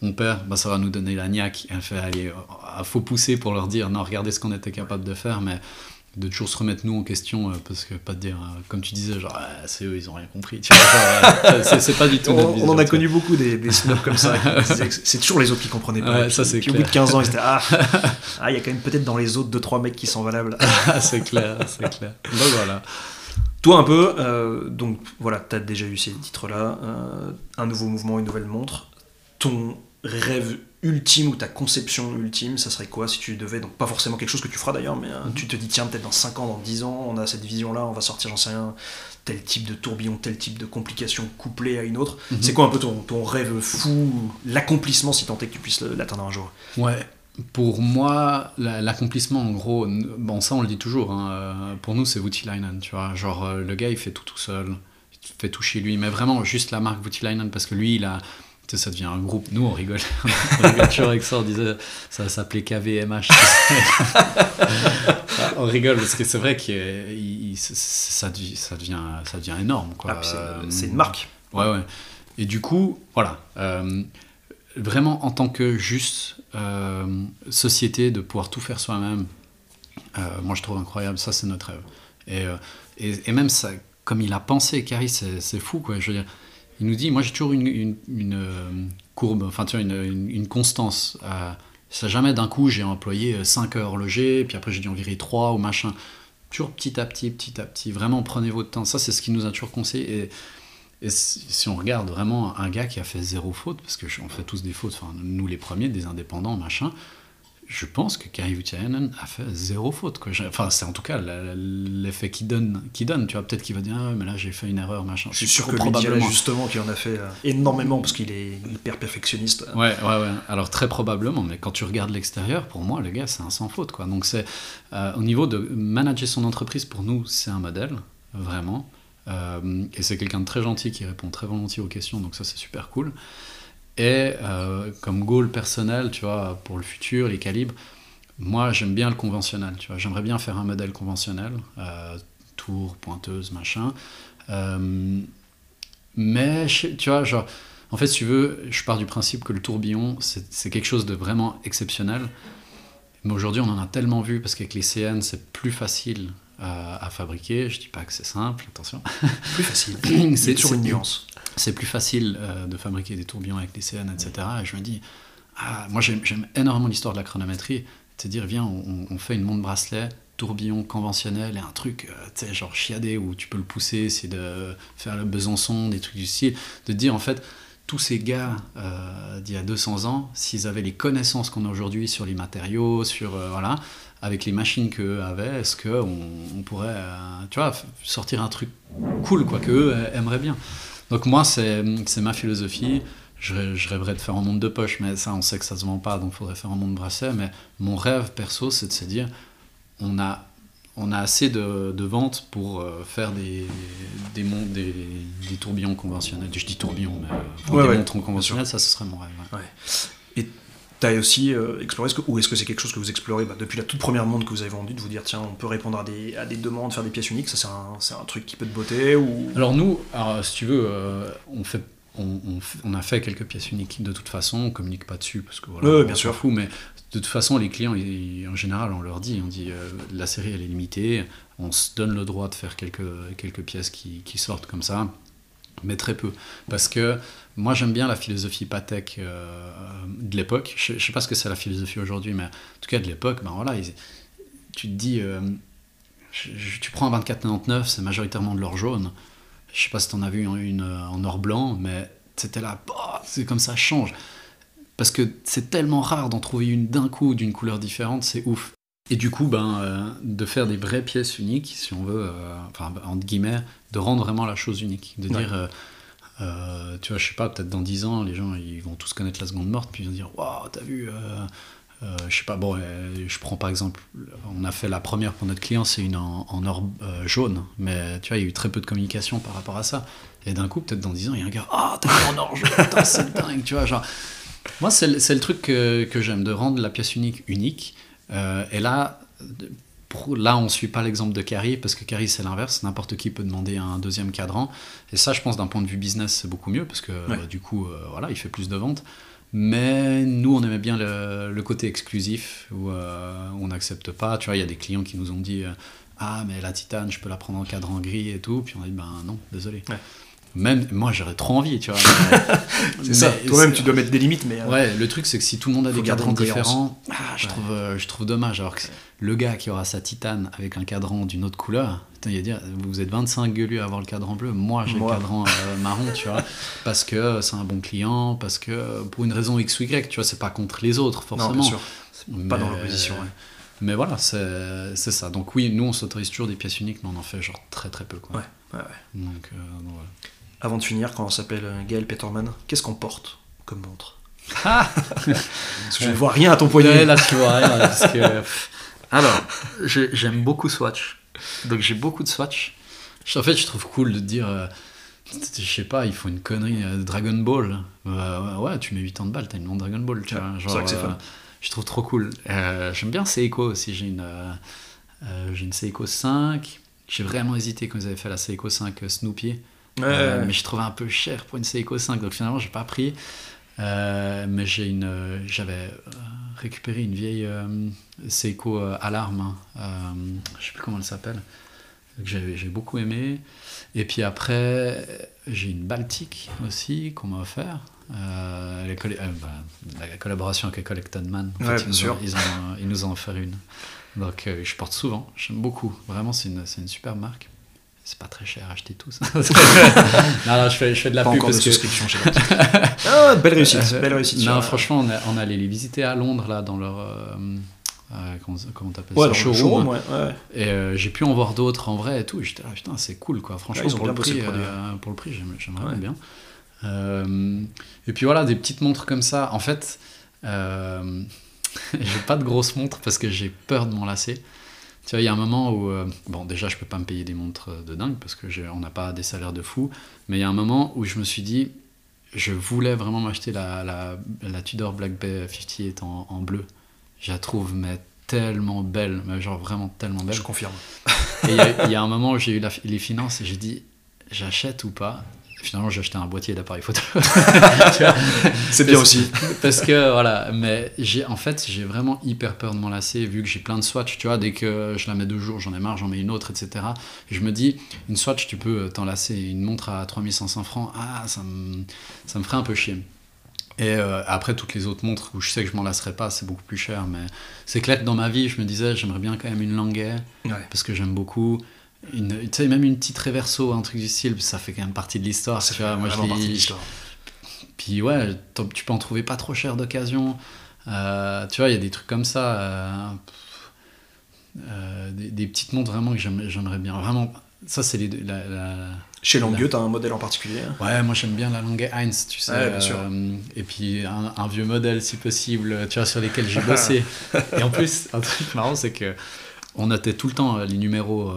mon père, bah, ça va nous donner la niaque. Il fait, allez, il faut pousser pour leur dire, non, regardez ce qu'on était capable de faire. Mais de toujours se remettre nous en question euh, parce que pas de dire euh, comme tu disais genre c'est eux ils ont rien compris c'est pas du tout on, en a connu beaucoup des, des snobs comme ça c'est toujours les autres qui comprenaient pas ça c'est au bout de 15 ans ils étaient ah, ah il y a quand même peut-être dans les autres 2-3 mecs qui sont valables c'est clair c'est clair donc voilà toi un peu euh, donc voilà tu as déjà eu ces titres là un nouveau mouvement une nouvelle montre ton rêve ultime ou ta conception ultime, ça serait quoi si tu devais, donc pas forcément quelque chose que tu feras d'ailleurs, mais euh, mhm. tu te dis tiens peut-être dans 5 ans, dans 10 ans, on a cette vision-là, on va sortir, j'en sais rien, tel type de tourbillon, tel type de complication couplée à une autre. Mhm. C'est quoi un peu ton, ton rêve fou, l'accomplissement si tant est que tu puisses l'atteindre un jour? Ouais, pour moi, l'accomplissement, en gros, bon, ça on le dit toujours, hein, euh, pour nous c'est Voutilainen, tu vois. Genre, euh, le gars il fait tout tout seul, il fait tout chez lui, mais vraiment juste la marque Voutilainen parce que lui il a ça devient un groupe. Nous, on rigole. on rigole toujours avec ça. On disait, ça s'appelait KVMH. on rigole parce que c'est vrai que ça, devient, ça, devient, ça devient énorme. Ah, c'est une marque. Ouais, ouais. Et du coup, voilà. Euh, vraiment, en tant que juste euh, société, de pouvoir tout faire soi-même, euh, moi, je trouve incroyable. Ça, c'est notre rêve. Et, et, et, même ça comme il a pensé, Carrie, c'est fou, quoi. Je veux dire, il nous dit, moi j'ai toujours une, euh, courbe, enfin tu vois, une, une constance. Euh, c'est jamais d'un coup j'ai employé 5 heures logées, puis après j'ai dû en virer 3 ou machin. Toujours petit à petit, petit à petit. Vraiment, prenez votre temps. Ça, c'est ce qu'il nous a toujours conseillé. Et si on regarde vraiment un gars qui a fait zéro faute, parce que on fait tous des fautes, enfin nous les premiers, des indépendants, machin, je pense que Kari Vutiainen a fait zéro faute. Quoi. Enfin, c'est en tout cas l'effet qui donne, qui donne. Tu vois, peut-être qu'il va dire, ah, mais là j'ai fait une erreur, machin. Je suis sûr que probablement justement qu'il en a fait euh, énormément parce qu'il est hyper perfectionniste. Ouais, ouais, ouais. Alors très probablement, mais quand tu regardes l'extérieur, pour moi, le gars, c'est un sans faute. Quoi. Donc c'est euh, au niveau de manager son entreprise, pour nous, c'est un modèle, vraiment. Euh, et c'est quelqu'un de très gentil qui répond très volontiers aux questions, donc ça c'est super cool. Et euh, comme goal personnel, tu vois, pour le futur, les calibres, moi j'aime bien le conventionnel, tu vois. J'aimerais bien faire un modèle conventionnel, euh, tour, pointeuse, machin. Mais, tu vois, genre, en fait, si tu veux, je pars du principe que le tourbillon, c'est quelque chose de vraiment exceptionnel. Mais aujourd'hui, on en a tellement vu, parce qu'avec les CN, c'est plus facile à fabriquer. Je dis pas que c'est simple, attention. Plus facile. c'est toujours une nuance c'est plus facile euh, de fabriquer des tourbillons avec des CN, etc. Et je me dis, ah, moi j'aime énormément l'histoire de la chronométrie, c'est dire, viens, on, fait une montre bracelet, tourbillon conventionnel et un truc, euh, tu sais, genre chiadé où tu peux le pousser, c'est de faire le Besançon, des trucs du style, de dire en fait, tous ces gars euh, d'il y a 200 ans, s'ils avaient les connaissances qu'on a aujourd'hui sur les matériaux, sur voilà, avec les machines qu'eux avaient, est-ce qu'on on pourrait, tu vois, sortir un truc cool quoi que aimeraient bien. Donc moi, c'est ma philosophie. Je, je, rêverais de faire un monde de poche, mais ça, on sait que ça se vend pas, donc il faudrait faire un monde de bracelet. Mais mon rêve perso, c'est de se dire, on a, on a assez de, de ventes pour euh, faire des, des, des, des, tourbillons conventionnels. Je dis tourbillons, mais euh, des montres conventionnelles, ça, ce serait mon rêve. Ouais. Et tu as aussi euh, exploré, ce que, ou est-ce que c'est quelque chose que vous explorez bah, depuis la toute première montre que vous avez vendue, de vous dire, tiens, on peut répondre à des, à des demandes, faire des pièces uniques, ça c'est un, un, truc qui peut te botter ou... Alors nous, alors, si tu veux, on fait on, on, a fait quelques pièces uniques de toute façon, on communique pas dessus parce que voilà, bien sûr. fou, mais de toute façon les clients en général on leur dit, on dit euh, la série elle est limitée, on se donne le droit de faire quelques, quelques pièces qui, qui sortent comme ça, mais très peu parce que moi j'aime bien la philosophie Patek euh, de l'époque, je, je, sais pas ce que c'est la philosophie aujourd'hui, mais en tout cas de l'époque, ben voilà, tu te dis, euh, tu prends un 2499, c'est majoritairement de l'or jaune je sais pas si tu en as vu une en or blanc, mais c'était là, bah, c'est comme ça change. Parce que c'est tellement rare d'en trouver une d'un coup d'une couleur différente, c'est ouf. Et du coup, ben, euh, de faire des vraies pièces uniques, si on veut, euh, enfin, entre guillemets, de rendre vraiment la chose unique. De dire, euh, tu vois, je sais pas, peut-être dans 10 ans, les gens ils vont tous connaître la seconde morte, puis ils vont dire, waouh, t'as vu, je sais pas, bon, je prends par exemple, on a fait la première pour notre client, c'est une en, or jaune, mais tu vois, il y a eu très peu de communication par rapport à ça. Et d'un coup, peut-être dans 10 ans, il y a un gars, ah, t'as en or jaune, c'est dingue, tu vois, genre. Moi, c'est le, truc que, que j'aime, de rendre la pièce unique unique. Et là, là, on ne suit pas l'exemple de Carrie, parce que Carrie, c'est l'inverse. N'importe qui peut demander un deuxième cadran. Et ça, je pense, d'un point de vue business, c'est beaucoup mieux, parce que du coup, voilà, il fait plus de ventes. Mais nous, on aimait bien le, côté exclusif où euh, on n'accepte pas. Tu vois, il y a des clients qui nous ont dit euh, Ah, mais la titane, je peux la prendre en cadran gris et tout. Puis on a dit Ben non, désolé. Même moi, j'aurais trop envie, tu vois. c'est ça. Toi-même, tu dois mettre des limites, mais. Euh, ouais, le truc, c'est que si tout le monde a des cadrans différents, ah, je, trouve, euh, je trouve dommage. Alors que le gars qui aura sa titane avec un cadran d'une autre couleur, il va dire Vous êtes 25 gueulus à avoir le cadran bleu, moi j'ai le cadran euh, marron, tu vois. Parce que c'est un bon client, parce que pour une raison X ou Y, tu vois, c'est pas contre les autres, forcément. Non, bien sûr. Pas dans l'opposition, ouais. Mais voilà, c'est ça. Donc oui, nous, on s'autorise toujours des pièces uniques, mais on en fait genre très très peu. Quoi. Ouais, ouais, ouais. Donc, donc voilà avant de finir, quand on s'appelle Gaël Peterman, qu'est-ce qu'on porte comme montre ah Je ne vois rien à ton poignet. là, tu vois rien. Parce que... Alors, j'aime beaucoup Swatch. Donc j'ai beaucoup de Swatch. En fait, je trouve cool de dire, euh, je sais pas, il faut une connerie euh, Dragon Ball. Euh, ouais, tu mets 80 balles, t'as une montre Dragon Ball. Tu vois, genre, c'est je trouve trop cool. j'aime bien Seiko aussi. J'ai une, j'ai une Seiko 5. J'ai vraiment hésité quand ils avaient fait la Seiko 5 Snoopy. Euh, mais je trouvais un peu cher pour une Seiko 5, donc finalement j'ai pas pris. Euh, mais j'ai une, j'avais euh, récupéré une vieille Seiko Alarme, hein. je sais plus comment elle s'appelle. que j'ai j'ai beaucoup aimé. Et puis après, j'ai une Baltique aussi qu'on m'a offert. Euh, les euh, bah, la collaboration avec Collected Man. En Ouais, fait, bien ils, nous ont, ils, ont- ils nous ont offert une. Donc euh, je porte souvent, j'aime beaucoup. Vraiment, c'est une, c'est une super marque. C'est pas très cher à acheter tout ça. non, non, je fais, je fais de la Pas pub encore de parce que. souscription chez ah, belle réussite, Euh, belle réussite. Non, franchement, on, est- on allait les visiter à Londres, là, dans leur. euh, euh, comment comment t'appelles Ouais, ça showroom. showroom, ouais, ouais. Et euh, j'ai pu en voir d'autres en vrai et tout. Et j'étais là, putain, c'est cool quoi. Franchement, pour, le prix, le euh, pour le prix, j'aime j'aime vraiment Ouais. bien. Et puis voilà, des petites montres comme ça. En fait, j'ai pas de grosses montres parce que j'ai peur de m'en lasser. Tu vois, il y a un moment où. euh, bon, déjà, je peux pas me payer des montres de dingue parce que on n'a pas des salaires de fou. Mais il y a un moment où je me suis dit, je voulais vraiment m'acheter la, la, la Tudor Black Bay 58 en, en bleu. Je la trouve mais tellement belle, mais genre vraiment tellement belle. Je confirme. Et il y a- il y, a un moment où j'ai eu la- les finances et j'ai dit j'achète ou pas? Finalement, j'ai acheté un boîtier d'appareil photo. C'est bien aussi. Parce que voilà, mais j'ai en fait j'ai vraiment hyper peur de m'en lasser vu que j'ai plein de swatchs. Tu vois, dès que je la mets deux jours, j'en ai marre, j'en mets une autre, etc. Et je me dis une swatch, tu peux t'en lasser. Une montre à 3500 francs, ah ça me ça me ferait un peu chier. Et euh, après, toutes les autres montres où je sais que je m'en lasserai pas, c'est beaucoup plus cher. Mais c'est clair que dans ma vie, je me disais, j'aimerais bien quand même une Languet Ouais. parce que j'aime beaucoup. Une, tu sais, même une petite Reverso, un truc du style, ça fait quand même partie de l'histoire. Ça tu fait vois, moi, je vraiment partie de lis- l'histoire. Puis ouais, tu peux en trouver pas trop cher d'occasion. Euh, tu vois, il y a des trucs comme ça. euh, euh, des, des petites montres vraiment que j'aime- j'aimerais bien. Vraiment, ça, c'est les deux. La, la- Chez Langueux, t'as un modèle en particulier Ouais, moi j'aime bien la Lange Heinz, tu sais. Ouais, bien sûr. et puis un, un vieux modèle si possible, tu vois, sur lesquels j'ai bossé. et en plus, un truc marrant, c'est que on notait tout le temps les numéros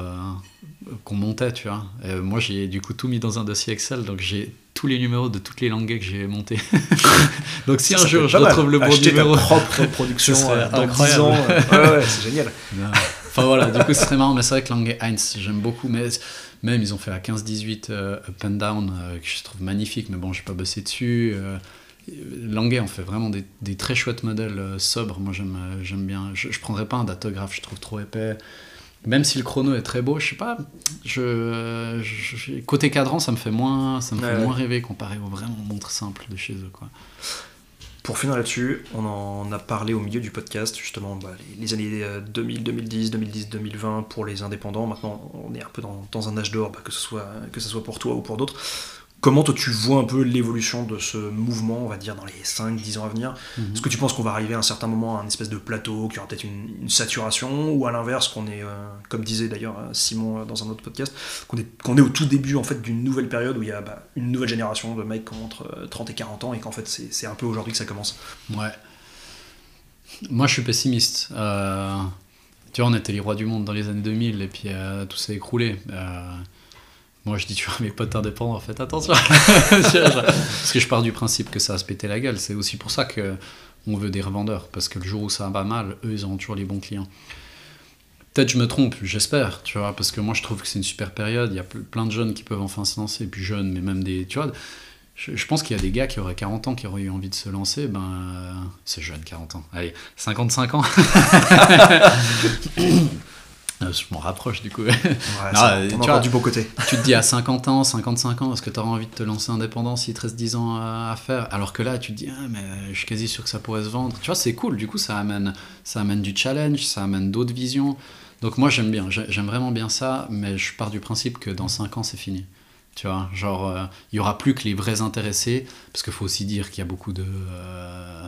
qu'on montait, tu vois. Euh, moi j'ai du coup tout mis dans un dossier Excel, donc j'ai tous les numéros de toutes les langues que j'ai montées. donc si Ça, un ça jour je mal. retrouve le bon Acheter numéro. ta propre production euh, dans 10 incroyable. ans. euh, Ouais, ouais, c'est génial. Non. Enfin voilà, du coup, ce serait marrant, mais c'est vrai que Lange Heinz, j'aime beaucoup. Mais même, ils ont fait la 15-18 euh, Up and Down, que je trouve magnifique, mais bon, j'ai pas bossé dessus. Lange, on fait vraiment des, des très chouettes modèles sobres. Moi, j'aime j'aime bien. Je, je prendrais pas un datographe, je trouve trop épais. Même si le chrono est très beau, je sais pas. Je, côté cadran, ça me fait moins, ça me Ouais, fait ouais. moins rêver comparé aux vraiment montres simples de chez eux, quoi. Pour finir là-dessus, on en a parlé au milieu du podcast, justement, bah, les, les années euh, 2000, 2010, 2010, 2020 pour les indépendants. Maintenant, on est un peu dans, dans un âge d'or, bah, que, ce soit, que ce soit pour toi ou pour d'autres. Comment toi tu vois un peu l'évolution de ce mouvement, on va dire, dans les 5-10 ans à venir Mhm. Est-ce que tu penses qu'on va arriver à un certain moment à un espèce de plateau, qu'il y aura peut-être une, une saturation, ou à l'inverse, qu'on est, euh, comme disait d'ailleurs euh, Simon euh, dans un autre podcast, qu'on est, qu'on est au tout début en fait d'une nouvelle période où il y a bah, une nouvelle génération de mecs entre euh, 30 et 40 ans et qu'en fait c'est c'est un peu aujourd'hui que ça commence Ouais. Moi, je suis pessimiste. Euh, tu vois, on était les rois du monde dans les années 2000 et puis euh, tout s'est écroulé. Moi, je dis toujours à mes potes indépendants, faites attention. parce que je pars du principe que ça va se péter la gueule. C'est aussi pour ça que on veut des revendeurs. Parce que le jour où ça va mal, eux, ils auront toujours les bons clients. Peut-être je me trompe, j'espère, tu vois, parce que moi je trouve que c'est une super période. Il y a ple- plein de jeunes qui peuvent enfin se lancer, puis jeunes, mais même des. Tu vois, je, je pense qu'il y a des gars qui auraient 40 ans qui auraient eu envie de se lancer. Ben, euh, c'est jeune, 40 ans. Allez, 55 ans. Euh, je m'en rapproche du coup. Ouais, Non, ça, euh, tu vois, du beau côté. tu te dis à 50 ans, 55 ans, est-ce que tu auras envie de te lancer indépendant s'il te reste 10 ans à à faire? Alors que là, tu te dis, ah, mais je suis quasi sûr que ça pourrait se vendre. Tu vois, c'est cool, du coup, ça amène, ça amène du challenge, ça amène d'autres visions. Donc moi, j'aime bien, j'ai- j'aime vraiment bien ça, mais je pars du principe que dans 5 ans, c'est fini. Tu vois, genre, euh, il y aura plus que les vrais intéressés, parce qu'il faut aussi dire qu'il y a beaucoup de, euh,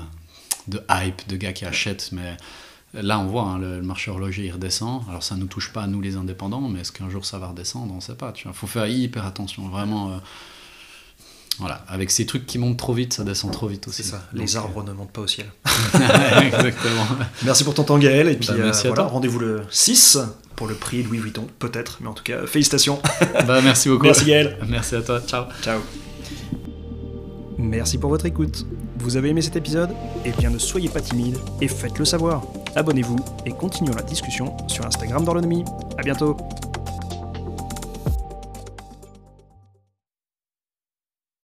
de hype, de gars qui achètent, mais là, on voit, hein, le, marché horloger, il redescend. Alors, ça ne nous touche pas, nous, les indépendants, mais est-ce qu'un jour, ça va redescendre? On ne sait pas, tu vois. faut faire hyper attention, vraiment. euh, voilà, avec ces trucs qui montent trop vite, ça descend trop vite aussi. C'est ça, Donc, les arbres ne montent pas au ciel. euh, Exactement. Merci pour ton temps Gaël, et puis Bah, euh, merci à voilà, rendez-vous le 6 pour le prix Louis Vuitton, peut-être, mais en tout cas, félicitations. bah, merci beaucoup. Merci Gaël. Merci à toi, ciao. Ciao. Merci pour votre écoute. Vous avez aimé cet épisode? Eh bien ne soyez pas timide et faites-le savoir. Abonnez-vous et continuons la discussion sur Instagram d'Orlonomie. A bientôt